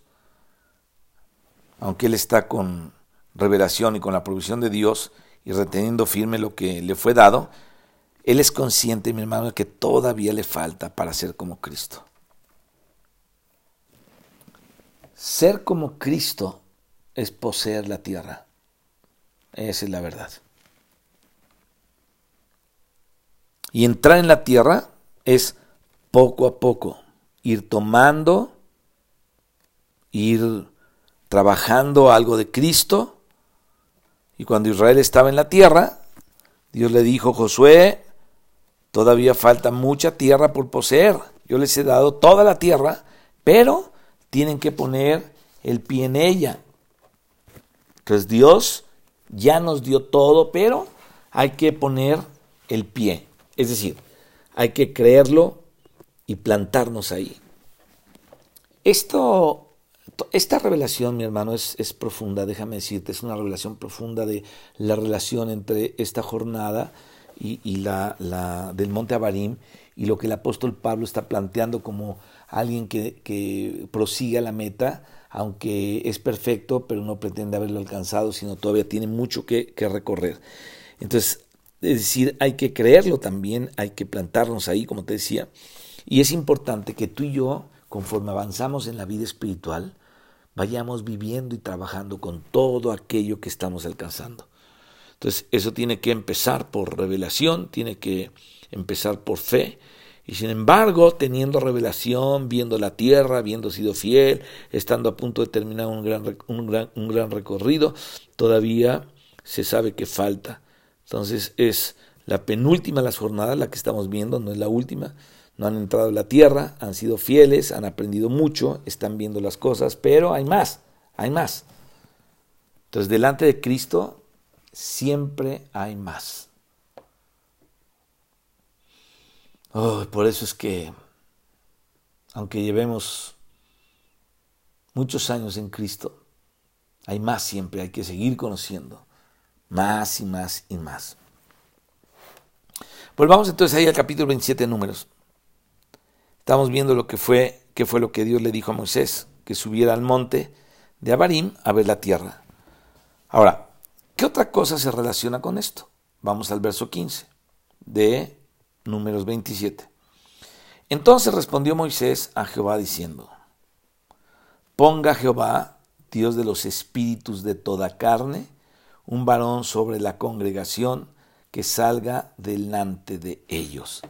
aunque él está con revelación y con la provisión de Dios y reteniendo firme lo que le fue dado, él es consciente, mi hermano, de que todavía le falta para ser como Cristo. Ser como Cristo es poseer la tierra. Esa es la verdad. Y entrar en la tierra es poco a poco ir tomando, ir trabajando algo de Cristo. Y cuando Israel estaba en la tierra, Dios le dijo, Josué, todavía falta mucha tierra por poseer. Yo les he dado toda la tierra, pero tienen que poner el pie en ella. Entonces Dios ya nos dio todo, pero hay que poner el pie. Es decir, hay que creerlo y plantarnos ahí. Esto esta revelación, mi hermano, es, profunda, déjame decirte, es una revelación profunda de la relación entre esta jornada y, la, del monte Abarim y lo que el apóstol Pablo está planteando como alguien que, que prosigue a la meta, aunque es perfecto, pero no pretende haberlo alcanzado, sino todavía tiene mucho que, que recorrer. Entonces, es decir, hay que creerlo también, hay que plantarnos ahí, como te decía, y es importante que tú y yo, conforme avanzamos en la vida espiritual, vayamos viviendo y trabajando con todo aquello que estamos alcanzando. Entonces, eso tiene que empezar por revelación, tiene que empezar por fe Y sin embargo, teniendo revelación, viendo la tierra, habiendo sido fiel, estando a punto de terminar un gran, un gran, un gran recorrido, todavía se sabe que falta. Entonces es la penúltima de las jornadas, la que estamos viendo, no es la última. No han entrado en la tierra, han sido fieles, han aprendido mucho, están viendo las cosas, pero hay más, hay más. Entonces, delante de Cristo siempre hay más. Por eso es que, aunque llevemos muchos años en Cristo, hay más siempre, hay que seguir conociendo, más y más y más. Volvamos entonces ahí al capítulo 27 de Números. Estamos viendo lo que fue, qué fue lo que Dios le dijo a Moisés, que subiera al monte de Abarim a ver la tierra. Ahora, ¿qué otra cosa se relaciona con esto? Vamos al verso 15 de Números 27. Entonces respondió Moisés a Jehová diciendo, Ponga Jehová, Dios de los espíritus de toda carne, un varón sobre la congregación que salga delante de ellos.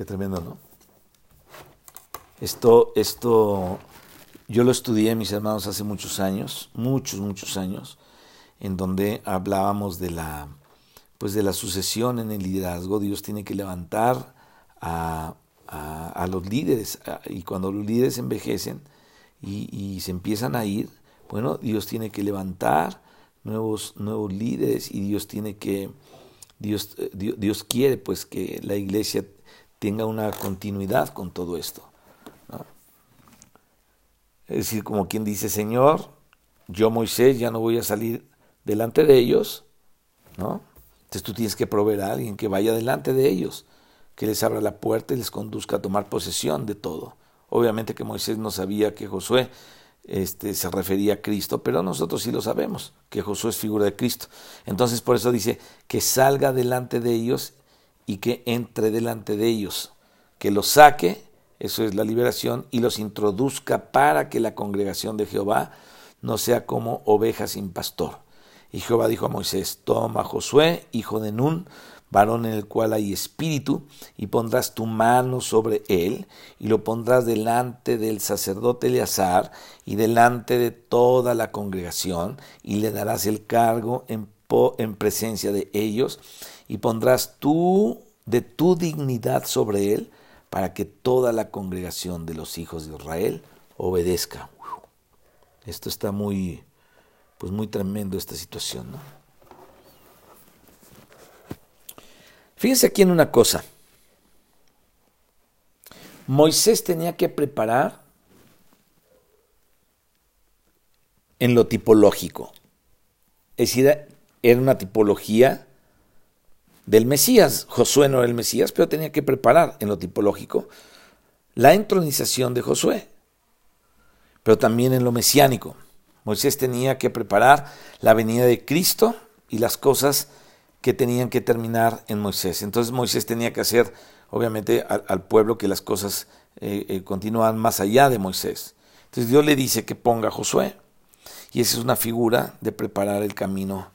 Qué tremendo, ¿no? Esto, esto, yo lo estudié, mis hermanos, hace muchos años, muchos, muchos años, en donde hablábamos de la pues de la sucesión en el liderazgo, Dios tiene que levantar a, los líderes y cuando los líderes envejecen y, se empiezan a ir, bueno, Dios tiene que levantar nuevos, nuevos líderes y Dios tiene que, Dios, Dios, quiere pues que la iglesia tenga una continuidad con todo esto. Es decir, como quien dice, Señor, yo Moisés ya no voy a salir delante de ellos, ¿no? Entonces tú tienes que proveer a alguien que vaya delante de ellos, que les abra la puerta y les conduzca a tomar posesión de todo. Obviamente que Moisés no sabía que Josué este, se refería a Cristo, pero nosotros sí lo sabemos, que Josué es figura de Cristo. Entonces por eso dice que salga delante de ellos y que entre delante de ellos, que los saque, eso es la liberación, y los introduzca para que la congregación de Jehová no sea como ovejas sin pastor. Y Jehová dijo a Moisés, toma Josué, hijo de Nun, varón en el cual hay espíritu, y pondrás tu mano sobre él, y lo pondrás delante del sacerdote Eleazar, y delante de toda la congregación, y le darás el cargo en, en presencia de ellos, y pondrás tú de tu dignidad sobre él, para que toda la congregación de los hijos de Israel obedezca. Esto está muy, pues muy tremendo esta situación, ¿no? Fíjense aquí en una cosa. Moisés tenía que preparar en lo tipológico. Es decir, era una tipología del Mesías. Josué no era el Mesías, pero tenía que preparar en lo tipológico la entronización de Josué, pero también en lo mesiánico. Moisés tenía que preparar la venida de Cristo y las cosas que tenían que terminar en Moisés. Entonces Moisés tenía que hacer, obviamente, al, pueblo que las cosas eh, eh, continúan más allá de Moisés. Entonces Dios le dice que ponga a Josué. Y esa es una figura de preparar el camino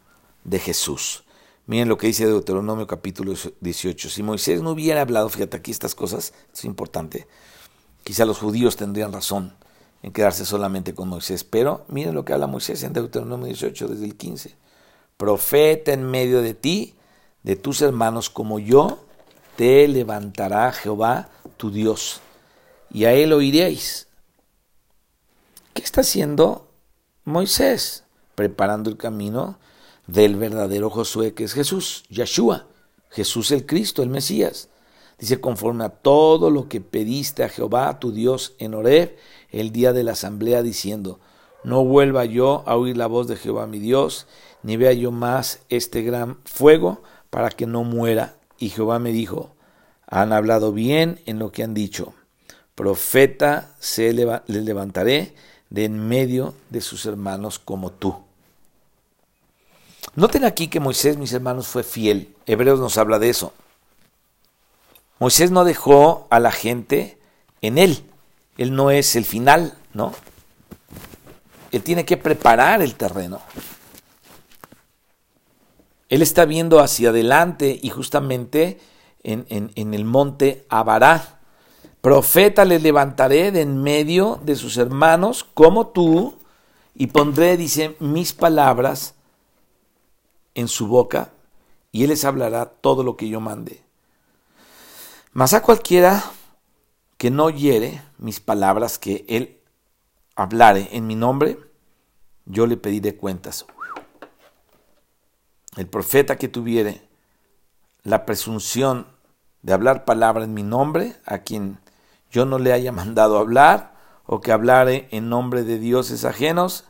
de Jesús. Miren lo que dice Deuteronomio capítulo 18. Si Moisés no hubiera hablado, fíjate aquí estas cosas, es importante. Quizá los judíos tendrían razón en quedarse solamente con Moisés. Pero miren lo que habla Moisés en Deuteronomio 18 desde el 15. Profeta en medio de ti, de tus hermanos como yo, te levantará Jehová tu Dios, y a él oiréis. ¿Qué está haciendo Moisés? Preparando el camino del verdadero Josué, que es Jesús, Yeshua, Jesús el Cristo, el Mesías. Dice, conforme a todo lo que pediste a Jehová tu Dios en Horeb, el día de la asamblea, diciendo, no vuelva yo a oír la voz de Jehová mi Dios, ni vea yo más este gran fuego, para que no muera. Y Jehová me dijo, han hablado bien en lo que han dicho. Profeta se le levantaré de en medio de sus hermanos como tú. Noten aquí que Moisés, mis hermanos, fue fiel. Hebreos nos habla de eso. Moisés no dejó a la gente en él. Él no es el final, ¿no? Él tiene que preparar el terreno. Él está viendo hacia adelante y justamente en, el monte Abará. Profeta le levantaré de en medio de sus hermanos como tú, y pondré, dice, mis palabras en su boca, y él les hablará todo lo que yo mande. Mas a cualquiera que no hiere mis palabras que él hablare en mi nombre, yo le pediré cuentas. El profeta que tuviere la presunción de hablar palabra en mi nombre, a quien yo no le haya mandado hablar, o que hablare en nombre de dioses ajenos,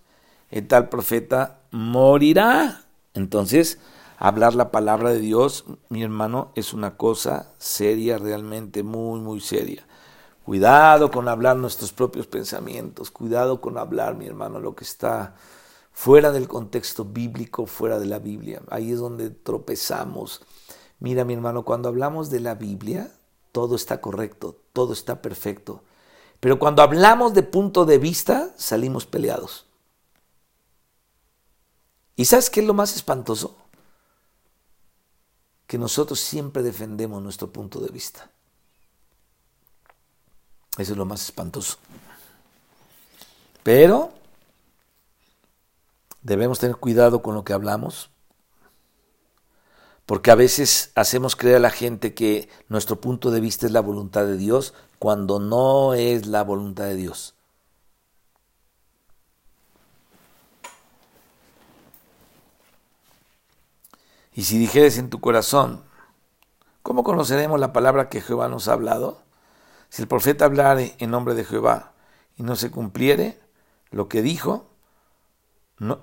el tal profeta morirá. Entonces, hablar la palabra de Dios, mi hermano, es una cosa seria, realmente muy, muy seria. Cuidado con hablar nuestros propios pensamientos, cuidado con hablar, mi hermano, lo que está fuera del contexto bíblico, fuera de la Biblia. Ahí es donde tropezamos. Mira, mi hermano, cuando hablamos de la Biblia, todo está correcto, todo está perfecto. Pero cuando hablamos de punto de vista, salimos peleados. ¿Y sabes qué es lo más espantoso? Que nosotros siempre defendemos nuestro punto de vista. Eso es lo más espantoso. Pero debemos tener cuidado con lo que hablamos, porque a veces hacemos creer a la gente que nuestro punto de vista es la voluntad de Dios cuando no es la voluntad de Dios. Y si dijeres en tu corazón, ¿cómo conoceremos la palabra que Jehová nos ha hablado? Si el profeta hablare en nombre de Jehová y no se cumpliere lo que dijo,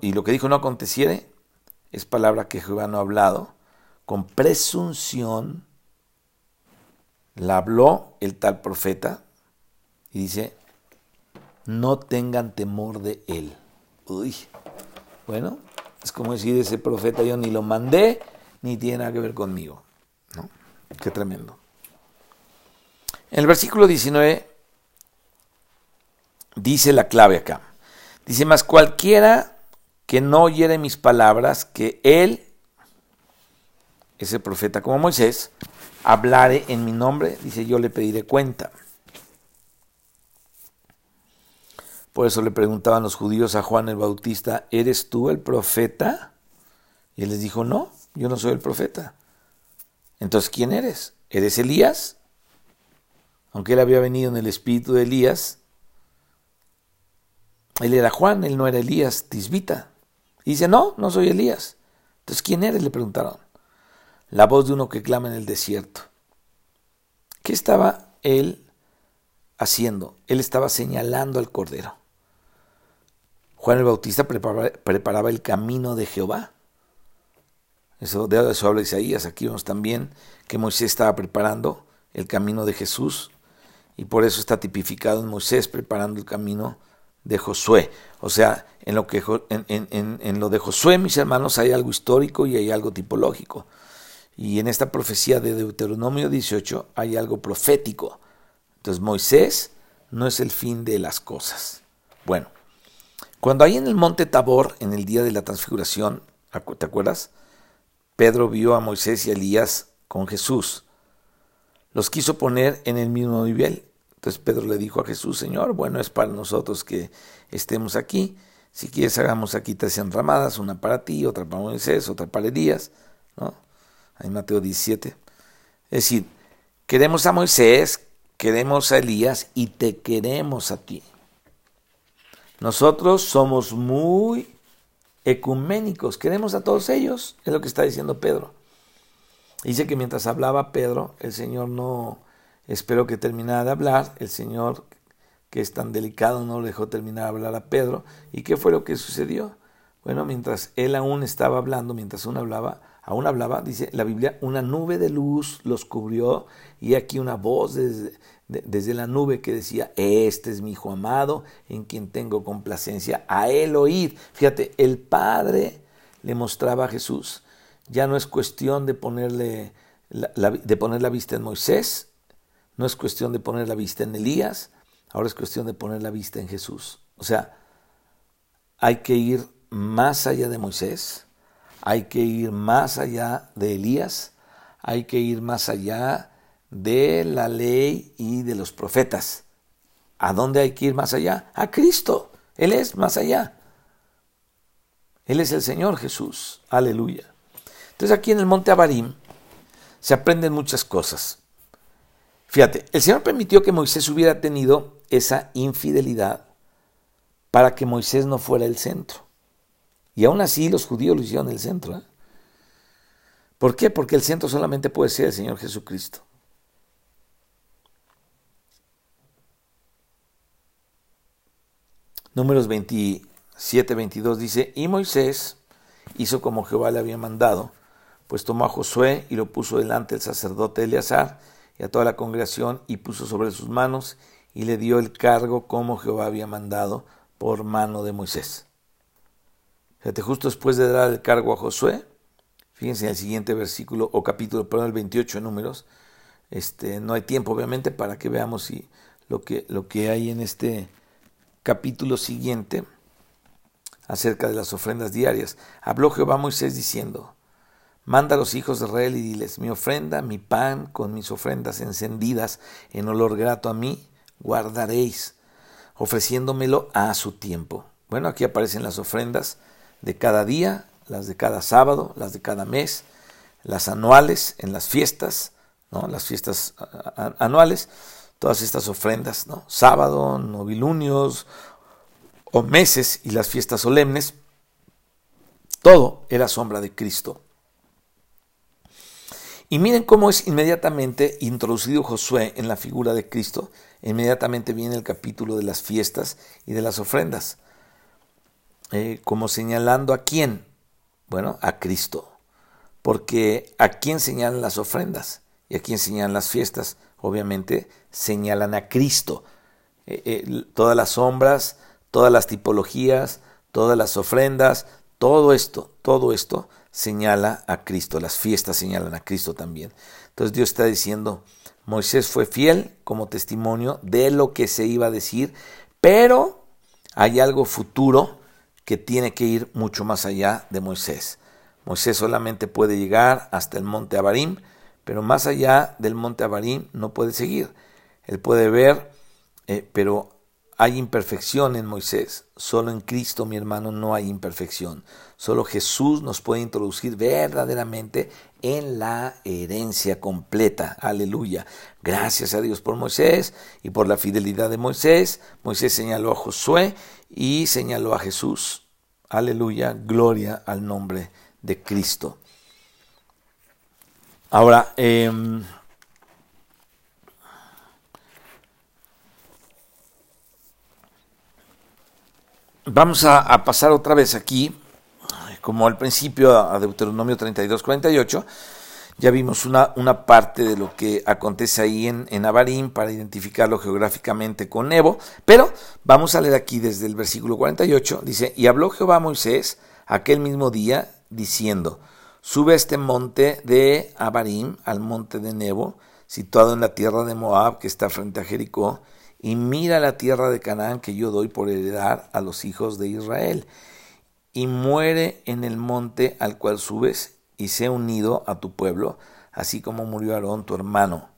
y lo que dijo no aconteciere, es palabra que Jehová no ha hablado, con presunción la habló el tal profeta y dice, no tengan temor de él. Uy, bueno, es como decir, ese profeta yo ni lo mandé, ni tiene nada que ver conmigo. ¿no? Qué tremendo. En el versículo 19 dice la clave acá. Dice, más cualquiera que no oyere mis palabras, que él, ese profeta como Moisés, hablare en mi nombre, dice, yo le pediré cuenta. Por eso le preguntaban los judíos a Juan el Bautista, ¿eres tú el profeta? Y él les dijo, no, yo no soy el profeta. Entonces, ¿quién eres? ¿Eres Elías? Aunque él había venido en el espíritu de Elías, él era Juan, él no era Elías, Tisbita. Y dice, no, no soy Elías. Entonces, ¿quién eres? Le preguntaron. La voz de uno que clama en el desierto. ¿Qué estaba él haciendo? Él estaba señalando al Cordero. Juan el Bautista preparaba, el camino de Jehová. Eso, de eso habla Isaías. Aquí vemos también que Moisés estaba preparando el camino de Jesús y por eso está tipificado en Moisés preparando el camino de Josué. O sea, en lo, que, en, lo de Josué, mis hermanos, hay algo histórico y hay algo tipológico. Y en esta profecía de Deuteronomio 18 hay algo profético. Entonces Moisés no es el fin de las cosas. Bueno, cuando ahí en el monte Tabor, en el día de la transfiguración, ¿te acuerdas? Pedro vio a Moisés y a Elías con Jesús. Los quiso poner en el mismo nivel. Entonces Pedro le dijo a Jesús, Señor, bueno es para nosotros que estemos aquí. Si quieres hagamos aquí tres enramadas, una para ti, otra para Moisés, otra para Elías. ¿no? Ahí Mateo 17. Es decir, queremos a Moisés, queremos a Elías y te queremos a ti. Nosotros somos muy ecuménicos, queremos a todos ellos, es lo que está diciendo Pedro. Dice que mientras hablaba Pedro, el Señor no esperó que terminara de hablar, el Señor, que es tan delicado, no dejó terminar de hablar a Pedro. ¿Y qué fue lo que sucedió? Bueno, mientras él aún estaba hablando, mientras uno hablaba, aún hablaba, dice la Biblia, una nube de luz los cubrió y aquí una voz desde, desde la nube que decía, este es mi Hijo amado, en quien tengo complacencia, a él oír. Fíjate, el Padre le mostraba a Jesús. Ya no es cuestión de ponerle de poner la vista en Moisés, no es cuestión de poner la vista en Elías, ahora es cuestión de poner la vista en Jesús. O sea, hay que ir más allá de Moisés, hay que ir más allá de Elías, hay que ir más allá de la ley y de los profetas. ¿A dónde hay que ir más allá? A Cristo. Él es más allá. Él es el Señor Jesús. Aleluya. Entonces aquí en el monte Abarim se aprenden muchas cosas. Fíjate, el Señor permitió que Moisés hubiera tenido esa infidelidad para que Moisés no fuera el centro. Y aún así los judíos lo hicieron el centro. ¿eh? ¿Por qué? Porque el centro solamente puede ser el Señor Jesucristo. Números 27, 22 dice, y Moisés hizo como Jehová le había mandado, pues tomó a Josué y lo puso delante del sacerdote Eleazar y a toda la congregación y puso sobre sus manos y le dio el cargo como Jehová había mandado por mano de Moisés. Fíjate, justo después de dar el cargo a Josué, fíjense en el siguiente versículo o capítulo, perdón, el 28 de números, este, no hay tiempo obviamente para que veamos si lo que, lo que hay en este capítulo siguiente acerca de las ofrendas diarias. Habló Jehová a Moisés diciendo, Manda a los hijos de Israel y diles, mi ofrenda, mi pan con mis ofrendas encendidas en olor grato a mí, guardaréis, ofreciéndomelo a su tiempo. Bueno, aquí aparecen las ofrendas de cada día, las de cada sábado, las de cada mes, las anuales en las fiestas, ¿no? las fiestas anuales, todas estas ofrendas, ¿no? sábado, novilunios o meses y las fiestas solemnes, todo era sombra de Cristo. Y miren cómo es inmediatamente introducido Josué en la figura de Cristo. Inmediatamente viene el capítulo de las fiestas y de las ofrendas. Eh, como señalando a quién. Bueno, a Cristo. Porque a quién señalan las ofrendas y a quién señalan las fiestas. Obviamente señalan a Cristo. Eh, eh, todas las sombras, todas las tipologías, todas las ofrendas, todo esto, todo esto señala a Cristo, las fiestas señalan a Cristo también. Entonces Dios está diciendo, Moisés fue fiel como testimonio de lo que se iba a decir, pero hay algo futuro que tiene que ir mucho más allá de Moisés. Moisés solamente puede llegar hasta el monte Abarim, pero más allá del monte Abarim no puede seguir. Él puede ver, eh, pero hay imperfección en Moisés. Solo en Cristo, mi hermano, no hay imperfección. Solo Jesús nos puede introducir verdaderamente en la herencia completa. Aleluya. Gracias a Dios por Moisés y por la fidelidad de Moisés. Moisés señaló a Josué y señaló a Jesús. Aleluya. Gloria al nombre de Cristo. Ahora, eh, Vamos a, pasar otra vez aquí, como al principio a Deuteronomio 32, 48. Ya vimos una, una parte de lo que acontece ahí en, en Abarim para identificarlo geográficamente con Nebo, pero vamos a leer aquí desde el versículo 48. Dice, y habló Jehová a Moisés aquel mismo día diciendo, sube este monte de Abarim, al monte de Nebo, situado en la tierra de Moab, que está frente a Jericó, y mira la tierra de Canaán que yo doy por heredar a los hijos de Israel, y muere en el monte al cual subes, y sé unido a tu pueblo, así como murió Aarón tu hermano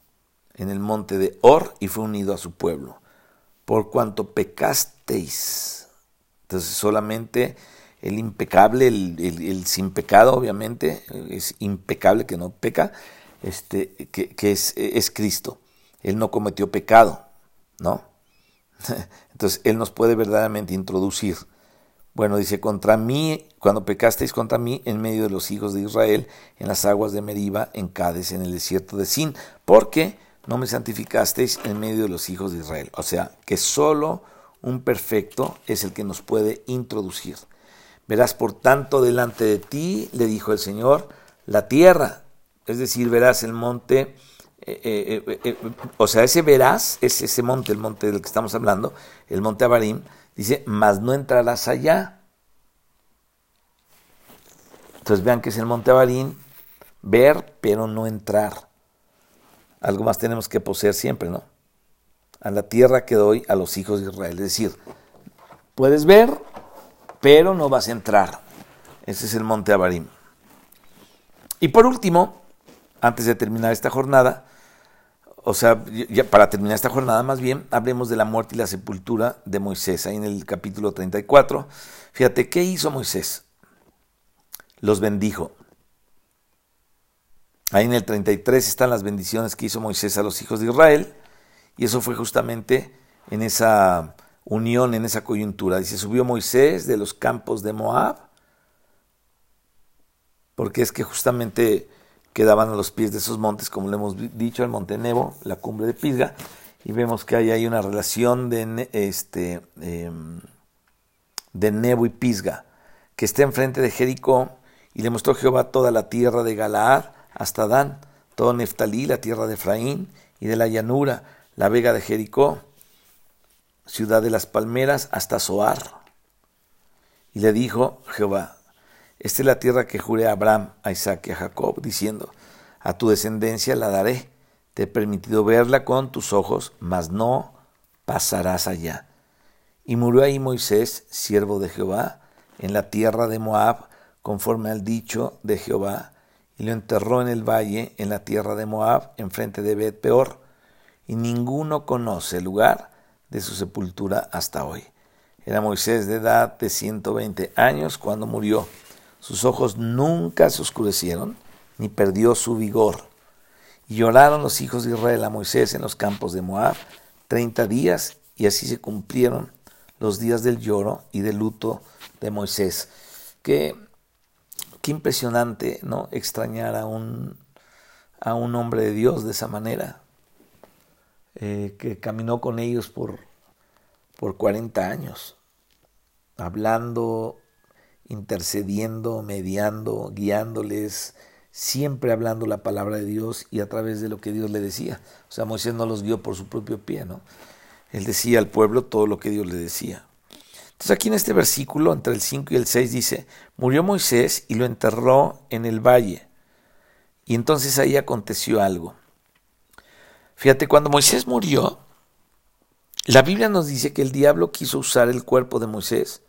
en el monte de Or, y fue unido a su pueblo. Por cuanto pecasteis, entonces solamente el impecable, el, sin pecado, obviamente, es impecable que no peca, este, que, es Cristo. Él no cometió pecado, ¿no? <laughs> Entonces Él nos puede verdaderamente introducir. Bueno, dice, contra mí, cuando pecasteis contra mí en medio de los hijos de Israel, en las aguas de Meriba, en Cádiz, en el desierto de Sin, porque no me santificasteis en medio de los hijos de Israel. O sea, que solo un perfecto es el que nos puede introducir. Verás, por tanto, delante de ti, le dijo el Señor, la tierra, es decir, verás el monte eh, eh, eh, o sea, ese verás, es ese monte, el monte del que estamos hablando, el monte Abarim, dice, mas no entrarás allá. Entonces vean que es el monte Abarim, ver, pero no entrar. Algo más tenemos que poseer siempre, ¿no? A la tierra que doy a los hijos de Israel. Es decir, puedes ver, pero no vas a entrar. Ese es el monte Abarim. Y por último, antes de terminar esta jornada, o sea, para terminar esta jornada más bien, hablemos de la muerte y la sepultura de Moisés, ahí en el capítulo 34. Fíjate, ¿qué hizo Moisés? Los bendijo. Ahí en el 33 están las bendiciones que hizo Moisés a los hijos de Israel, y eso fue justamente en esa unión, en esa coyuntura. Dice, subió Moisés de los campos de Moab, porque es que justamente quedaban a los pies de esos montes, como le hemos dicho, el monte Nebo, la cumbre de Pisga, y vemos que hay ahí una relación de, este, em, de Nebo y Pisga, que está enfrente de Jericó, y le mostró Jehová toda la tierra de Galaad hasta Dan, todo Neftalí, la tierra de Efraín, y de la llanura, la vega de Jericó, ciudad de las palmeras, hasta Zoar. Y le dijo Jehová, esta es la tierra que juré a Abraham, a Isaac y a Jacob, diciendo, a tu descendencia la daré, te he permitido verla con tus ojos, mas no pasarás allá. Y murió ahí Moisés, siervo de Jehová, en la tierra de Moab, conforme al dicho de Jehová, y lo enterró en el valle, en la tierra de Moab, enfrente de Bet Peor, y ninguno conoce el lugar de su sepultura hasta hoy. Era Moisés de edad de 120 años cuando murió. Sus ojos nunca se oscurecieron, ni perdió su vigor. Y lloraron los hijos de Israel a Moisés en los campos de Moab treinta días, y así se cumplieron los días del lloro y del luto de Moisés. Qué, qué impresionante, ¿no? Extrañar a un, a un hombre de Dios de esa manera. Eh, que caminó con ellos por, por 40 años, hablando, intercediendo, mediando, guiándoles, siempre hablando la palabra de Dios y a través de lo que Dios le decía. O sea, Moisés no los guió por su propio pie, ¿no? Él decía al pueblo todo lo que Dios le decía. Entonces aquí en este versículo, entre el 5 y el 6, dice, murió Moisés y lo enterró en el valle. Y entonces ahí aconteció algo. Fíjate, cuando Moisés murió, la Biblia nos dice que el diablo quiso usar el cuerpo de Moisés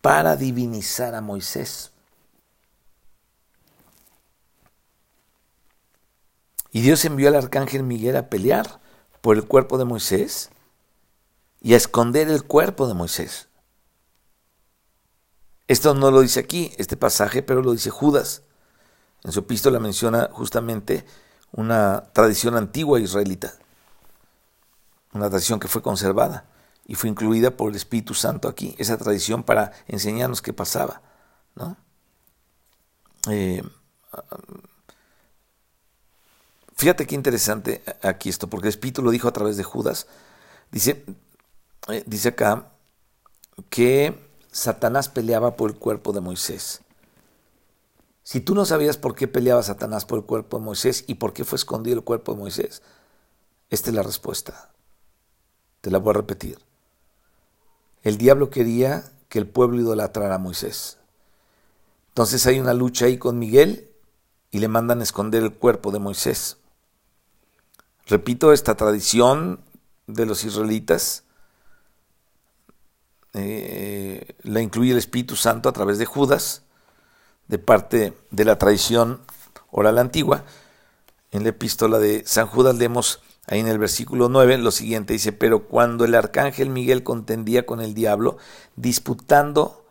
para divinizar a Moisés. Y Dios envió al arcángel Miguel a pelear por el cuerpo de Moisés y a esconder el cuerpo de Moisés. Esto no lo dice aquí, este pasaje, pero lo dice Judas. En su epístola menciona justamente una tradición antigua israelita, una tradición que fue conservada y fue incluida por el Espíritu Santo aquí, esa tradición para enseñarnos qué pasaba. ¿no? Eh, fíjate qué interesante aquí esto, porque el Espíritu lo dijo a través de Judas. Dice, eh, dice acá que Satanás peleaba por el cuerpo de Moisés. Si tú no sabías por qué peleaba Satanás por el cuerpo de Moisés y por qué fue escondido el cuerpo de Moisés, esta es la respuesta. Te la voy a repetir. El diablo quería que el pueblo idolatrara a Moisés. Entonces hay una lucha ahí con Miguel y le mandan esconder el cuerpo de Moisés. Repito, esta tradición de los israelitas eh, la incluye el Espíritu Santo a través de Judas de parte de la tradición oral antigua. En la epístola de San Judas leemos ahí en el versículo 9 lo siguiente, dice, pero cuando el arcángel Miguel contendía con el diablo, disputando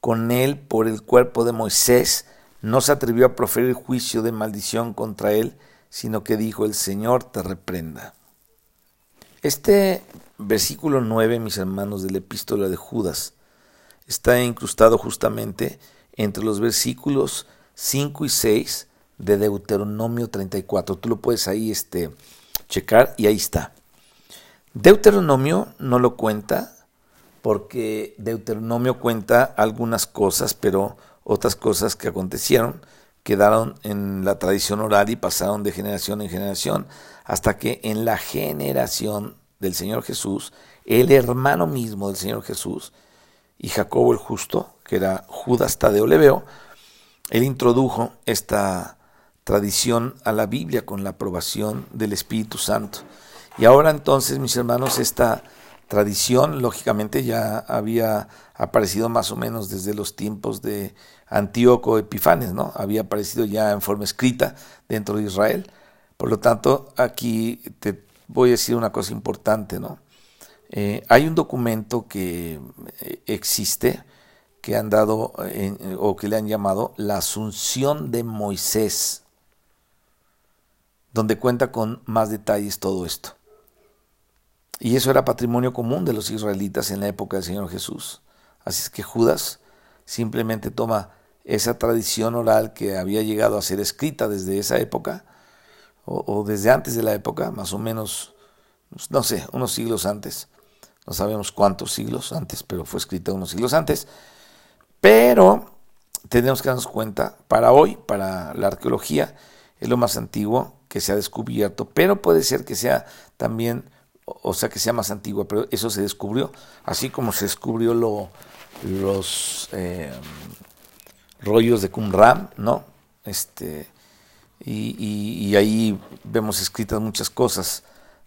con él por el cuerpo de Moisés, no se atrevió a proferir juicio de maldición contra él, sino que dijo, el Señor te reprenda. Este versículo 9, mis hermanos, de la epístola de Judas, está incrustado justamente entre los versículos 5 y 6 de Deuteronomio 34. Tú lo puedes ahí este, checar y ahí está. Deuteronomio no lo cuenta porque Deuteronomio cuenta algunas cosas, pero otras cosas que acontecieron quedaron en la tradición oral y pasaron de generación en generación hasta que en la generación del Señor Jesús, el hermano mismo del Señor Jesús y Jacobo el justo, que era Judas Tadeo Leveo, él introdujo esta tradición a la Biblia con la aprobación del Espíritu Santo. Y ahora entonces, mis hermanos, esta tradición, lógicamente, ya había aparecido más o menos desde los tiempos de Antíoco Epifanes, ¿no? Había aparecido ya en forma escrita dentro de Israel. Por lo tanto, aquí te voy a decir una cosa importante, ¿no? Eh, hay un documento que eh, existe que han dado o que le han llamado la Asunción de Moisés, donde cuenta con más detalles todo esto. Y eso era patrimonio común de los israelitas en la época del Señor Jesús. Así es que Judas simplemente toma esa tradición oral que había llegado a ser escrita desde esa época, o, desde antes de la época, más o menos, no sé, unos siglos antes. No sabemos cuántos siglos antes, pero fue escrita unos siglos antes. Pero tenemos que darnos cuenta, para hoy, para la arqueología, es lo más antiguo que se ha descubierto, pero puede ser que sea también o sea que sea más antigua, pero eso se descubrió, así como se descubrió lo, los eh, rollos de Qumran, ¿no? Este, y, ahí vemos escritas muchas cosas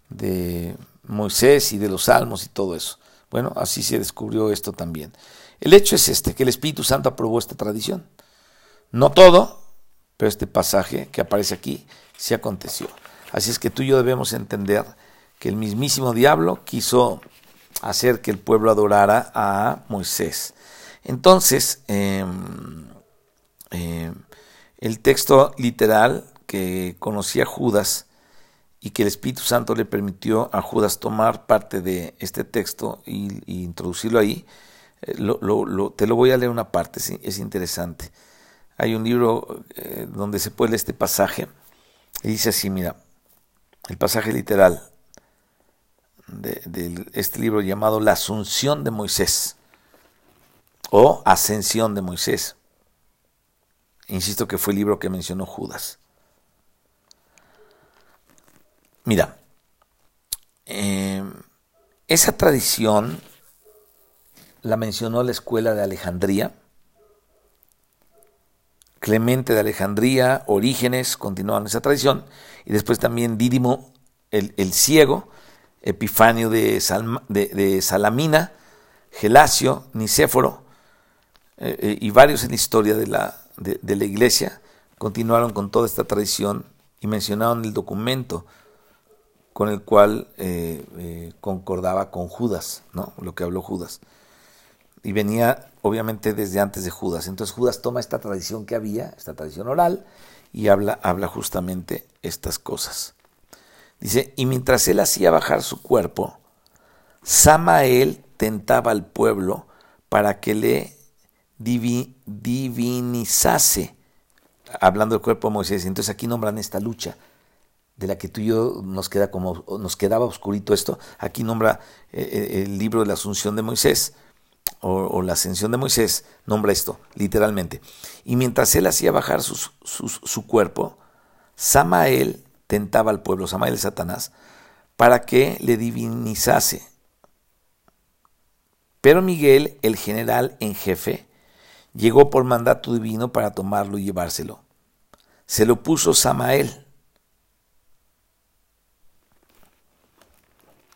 de Moisés y de los salmos y todo eso. Bueno, así se descubrió esto también. El hecho es este, que el Espíritu Santo aprobó esta tradición. No todo, pero este pasaje que aparece aquí se aconteció. Así es que tú y yo debemos entender que el mismísimo diablo quiso hacer que el pueblo adorara a Moisés. Entonces, em, em, el texto literal que conocía Judas y que el Espíritu Santo le permitió a Judas tomar parte de este texto y, introducirlo ahí, eh, te lo voy a leer una parte, es interesante. Hay un libro eh, donde se puede leer este pasaje y dice así, mira, el pasaje literal, de, este libro llamado La Asunción de Moisés o Ascensión de Moisés. Insisto que fue el libro que mencionó Judas. Mira, em, esa tradición la mencionó la escuela de Alejandría. Clemente de Alejandría, Orígenes, continuaban esa tradición. Y después también Dídimo el, el ciego, Epifanio de, de, Salamina, Gelasio, Nicéforo eh, eh, y varios en la historia de la, de, la iglesia continuaron con toda esta tradición y mencionaron el documento con el cual eh, concordaba con Judas, ¿no? lo que habló Judas. Y venía obviamente desde antes de Judas. Entonces Judas toma esta tradición que había, esta tradición oral, y habla, habla justamente estas cosas. Dice, y mientras él hacía bajar su cuerpo, Samael tentaba al pueblo para que le divinizase, hablando del cuerpo de Moisés. Entonces aquí nombran esta lucha de la que tú y yo nos queda como nos quedaba oscurito esto. Aquí nombra eh, eh, el libro de la Asunción de Moisés o, la Ascensión de Moisés, nombra esto literalmente. Y mientras él hacía bajar su cuerpo, Samael tentaba al pueblo, Samael Satanás, para que le divinizase. Pero Miguel, el general en jefe, llegó por mandato divino para tomarlo y llevárselo. Se lo puso Samael.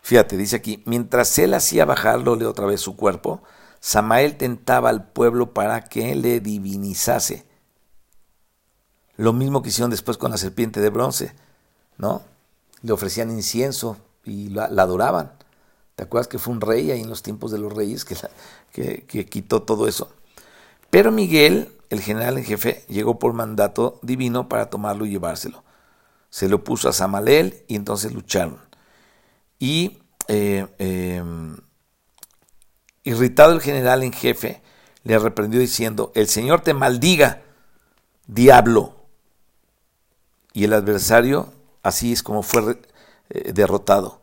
Fíjate, dice aquí, mientras él hacía bajarlo otra vez su cuerpo, Samael tentaba al pueblo para que le divinizase. Lo mismo que hicieron después con la serpiente de bronce. ¿no? Le ofrecían incienso y la, adoraban. ¿Te acuerdas que fue un rey ahí en los tiempos de los reyes que, que, quitó todo eso? Pero Miguel, el general en jefe, llegó por mandato divino para tomarlo y llevárselo. Se lo puso a Samalel y entonces lucharon. Y eh, em, irritado el general en jefe, le reprendió diciendo, el Señor te maldiga, diablo. Y el adversario Así es como fue eh, derrotado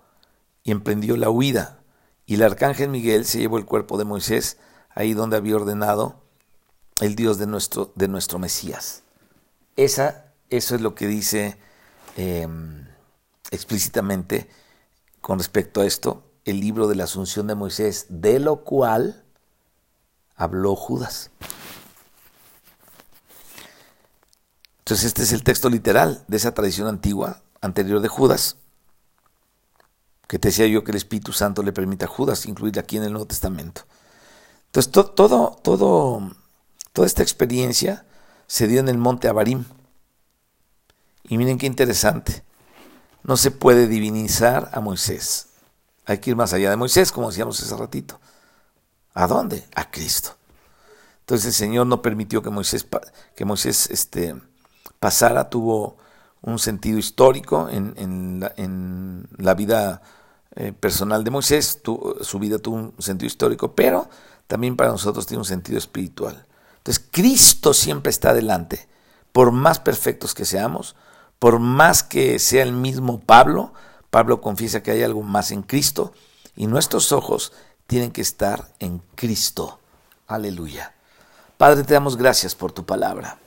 y emprendió la huida. Y el arcángel Miguel se llevó el cuerpo de Moisés ahí donde había ordenado el Dios de nuestro, de nuestro Mesías. Esa, eso es lo que dice em, explícitamente con respecto a esto el libro de la Asunción de Moisés, de lo cual habló Judas. Entonces este es el texto literal de esa tradición antigua anterior de Judas. que te decía yo que el Espíritu Santo le permite a Judas incluir aquí en el Nuevo Testamento. Entonces, todo, todo, toda esta experiencia se dio en el monte Abarim. Y miren qué interesante. No se puede divinizar a Moisés. Hay que ir más allá de Moisés, como decíamos hace ratito. ¿A dónde? A Cristo. Entonces el Señor no permitió que Moisés, que Moisés este, pasara, tuvo un sentido histórico en, la, vida eh, personal de Moisés, su vida tuvo un sentido histórico, pero también para nosotros tiene un sentido espiritual. Entonces Cristo siempre está adelante, por más perfectos que seamos, por más que sea el mismo Pablo, Pablo confiesa que hay algo más en Cristo y nuestros ojos tienen que estar en Cristo. Aleluya. Padre, te damos gracias por tu palabra.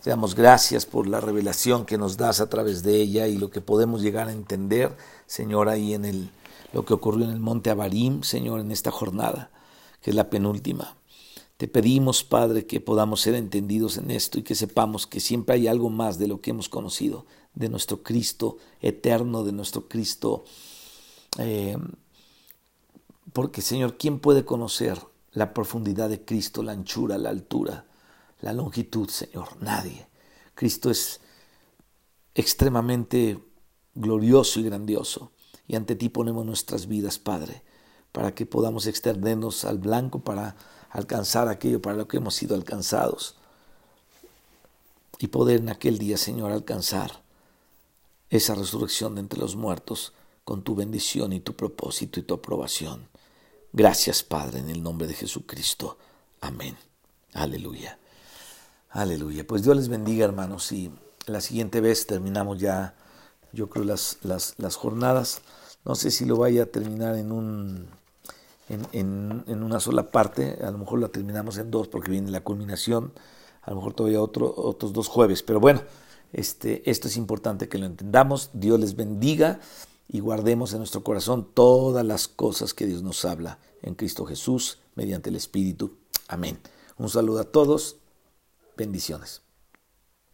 Te damos gracias por la revelación que nos das a través de ella y lo que podemos llegar a entender, Señor, ahí en el, lo que ocurrió en el monte Abarim, Señor, en esta jornada, que es la penúltima. Te pedimos, Padre, que podamos ser entendidos en esto y que sepamos que siempre hay algo más de lo que hemos conocido, de nuestro Cristo eterno, de nuestro Cristo. Eh, porque, Señor, ¿quién puede conocer la profundidad de Cristo, la anchura, la altura? la longitud, Señor, nadie. Cristo es extremadamente glorioso y grandioso. Y ante ti ponemos nuestras vidas, Padre, para que podamos extendernos al blanco para alcanzar aquello para lo que hemos sido alcanzados. Y poder en aquel día, Señor, alcanzar esa resurrección de entre los muertos con tu bendición y tu propósito y tu aprobación. Gracias, Padre, en el nombre de Jesucristo. Amén. Aleluya. Aleluya. Pues Dios les bendiga, hermanos. Y la siguiente vez terminamos ya, yo creo, las, las, jornadas. No sé si lo vaya a terminar en un en, en, una sola parte. A lo mejor la terminamos en dos porque viene la culminación. A lo mejor todavía otro, otros dos jueves. Pero bueno, este, esto es importante que lo entendamos. Dios les bendiga y guardemos en nuestro corazón todas las cosas que Dios nos habla en Cristo Jesús mediante el Espíritu. Amén. Un saludo a todos Bendiciones.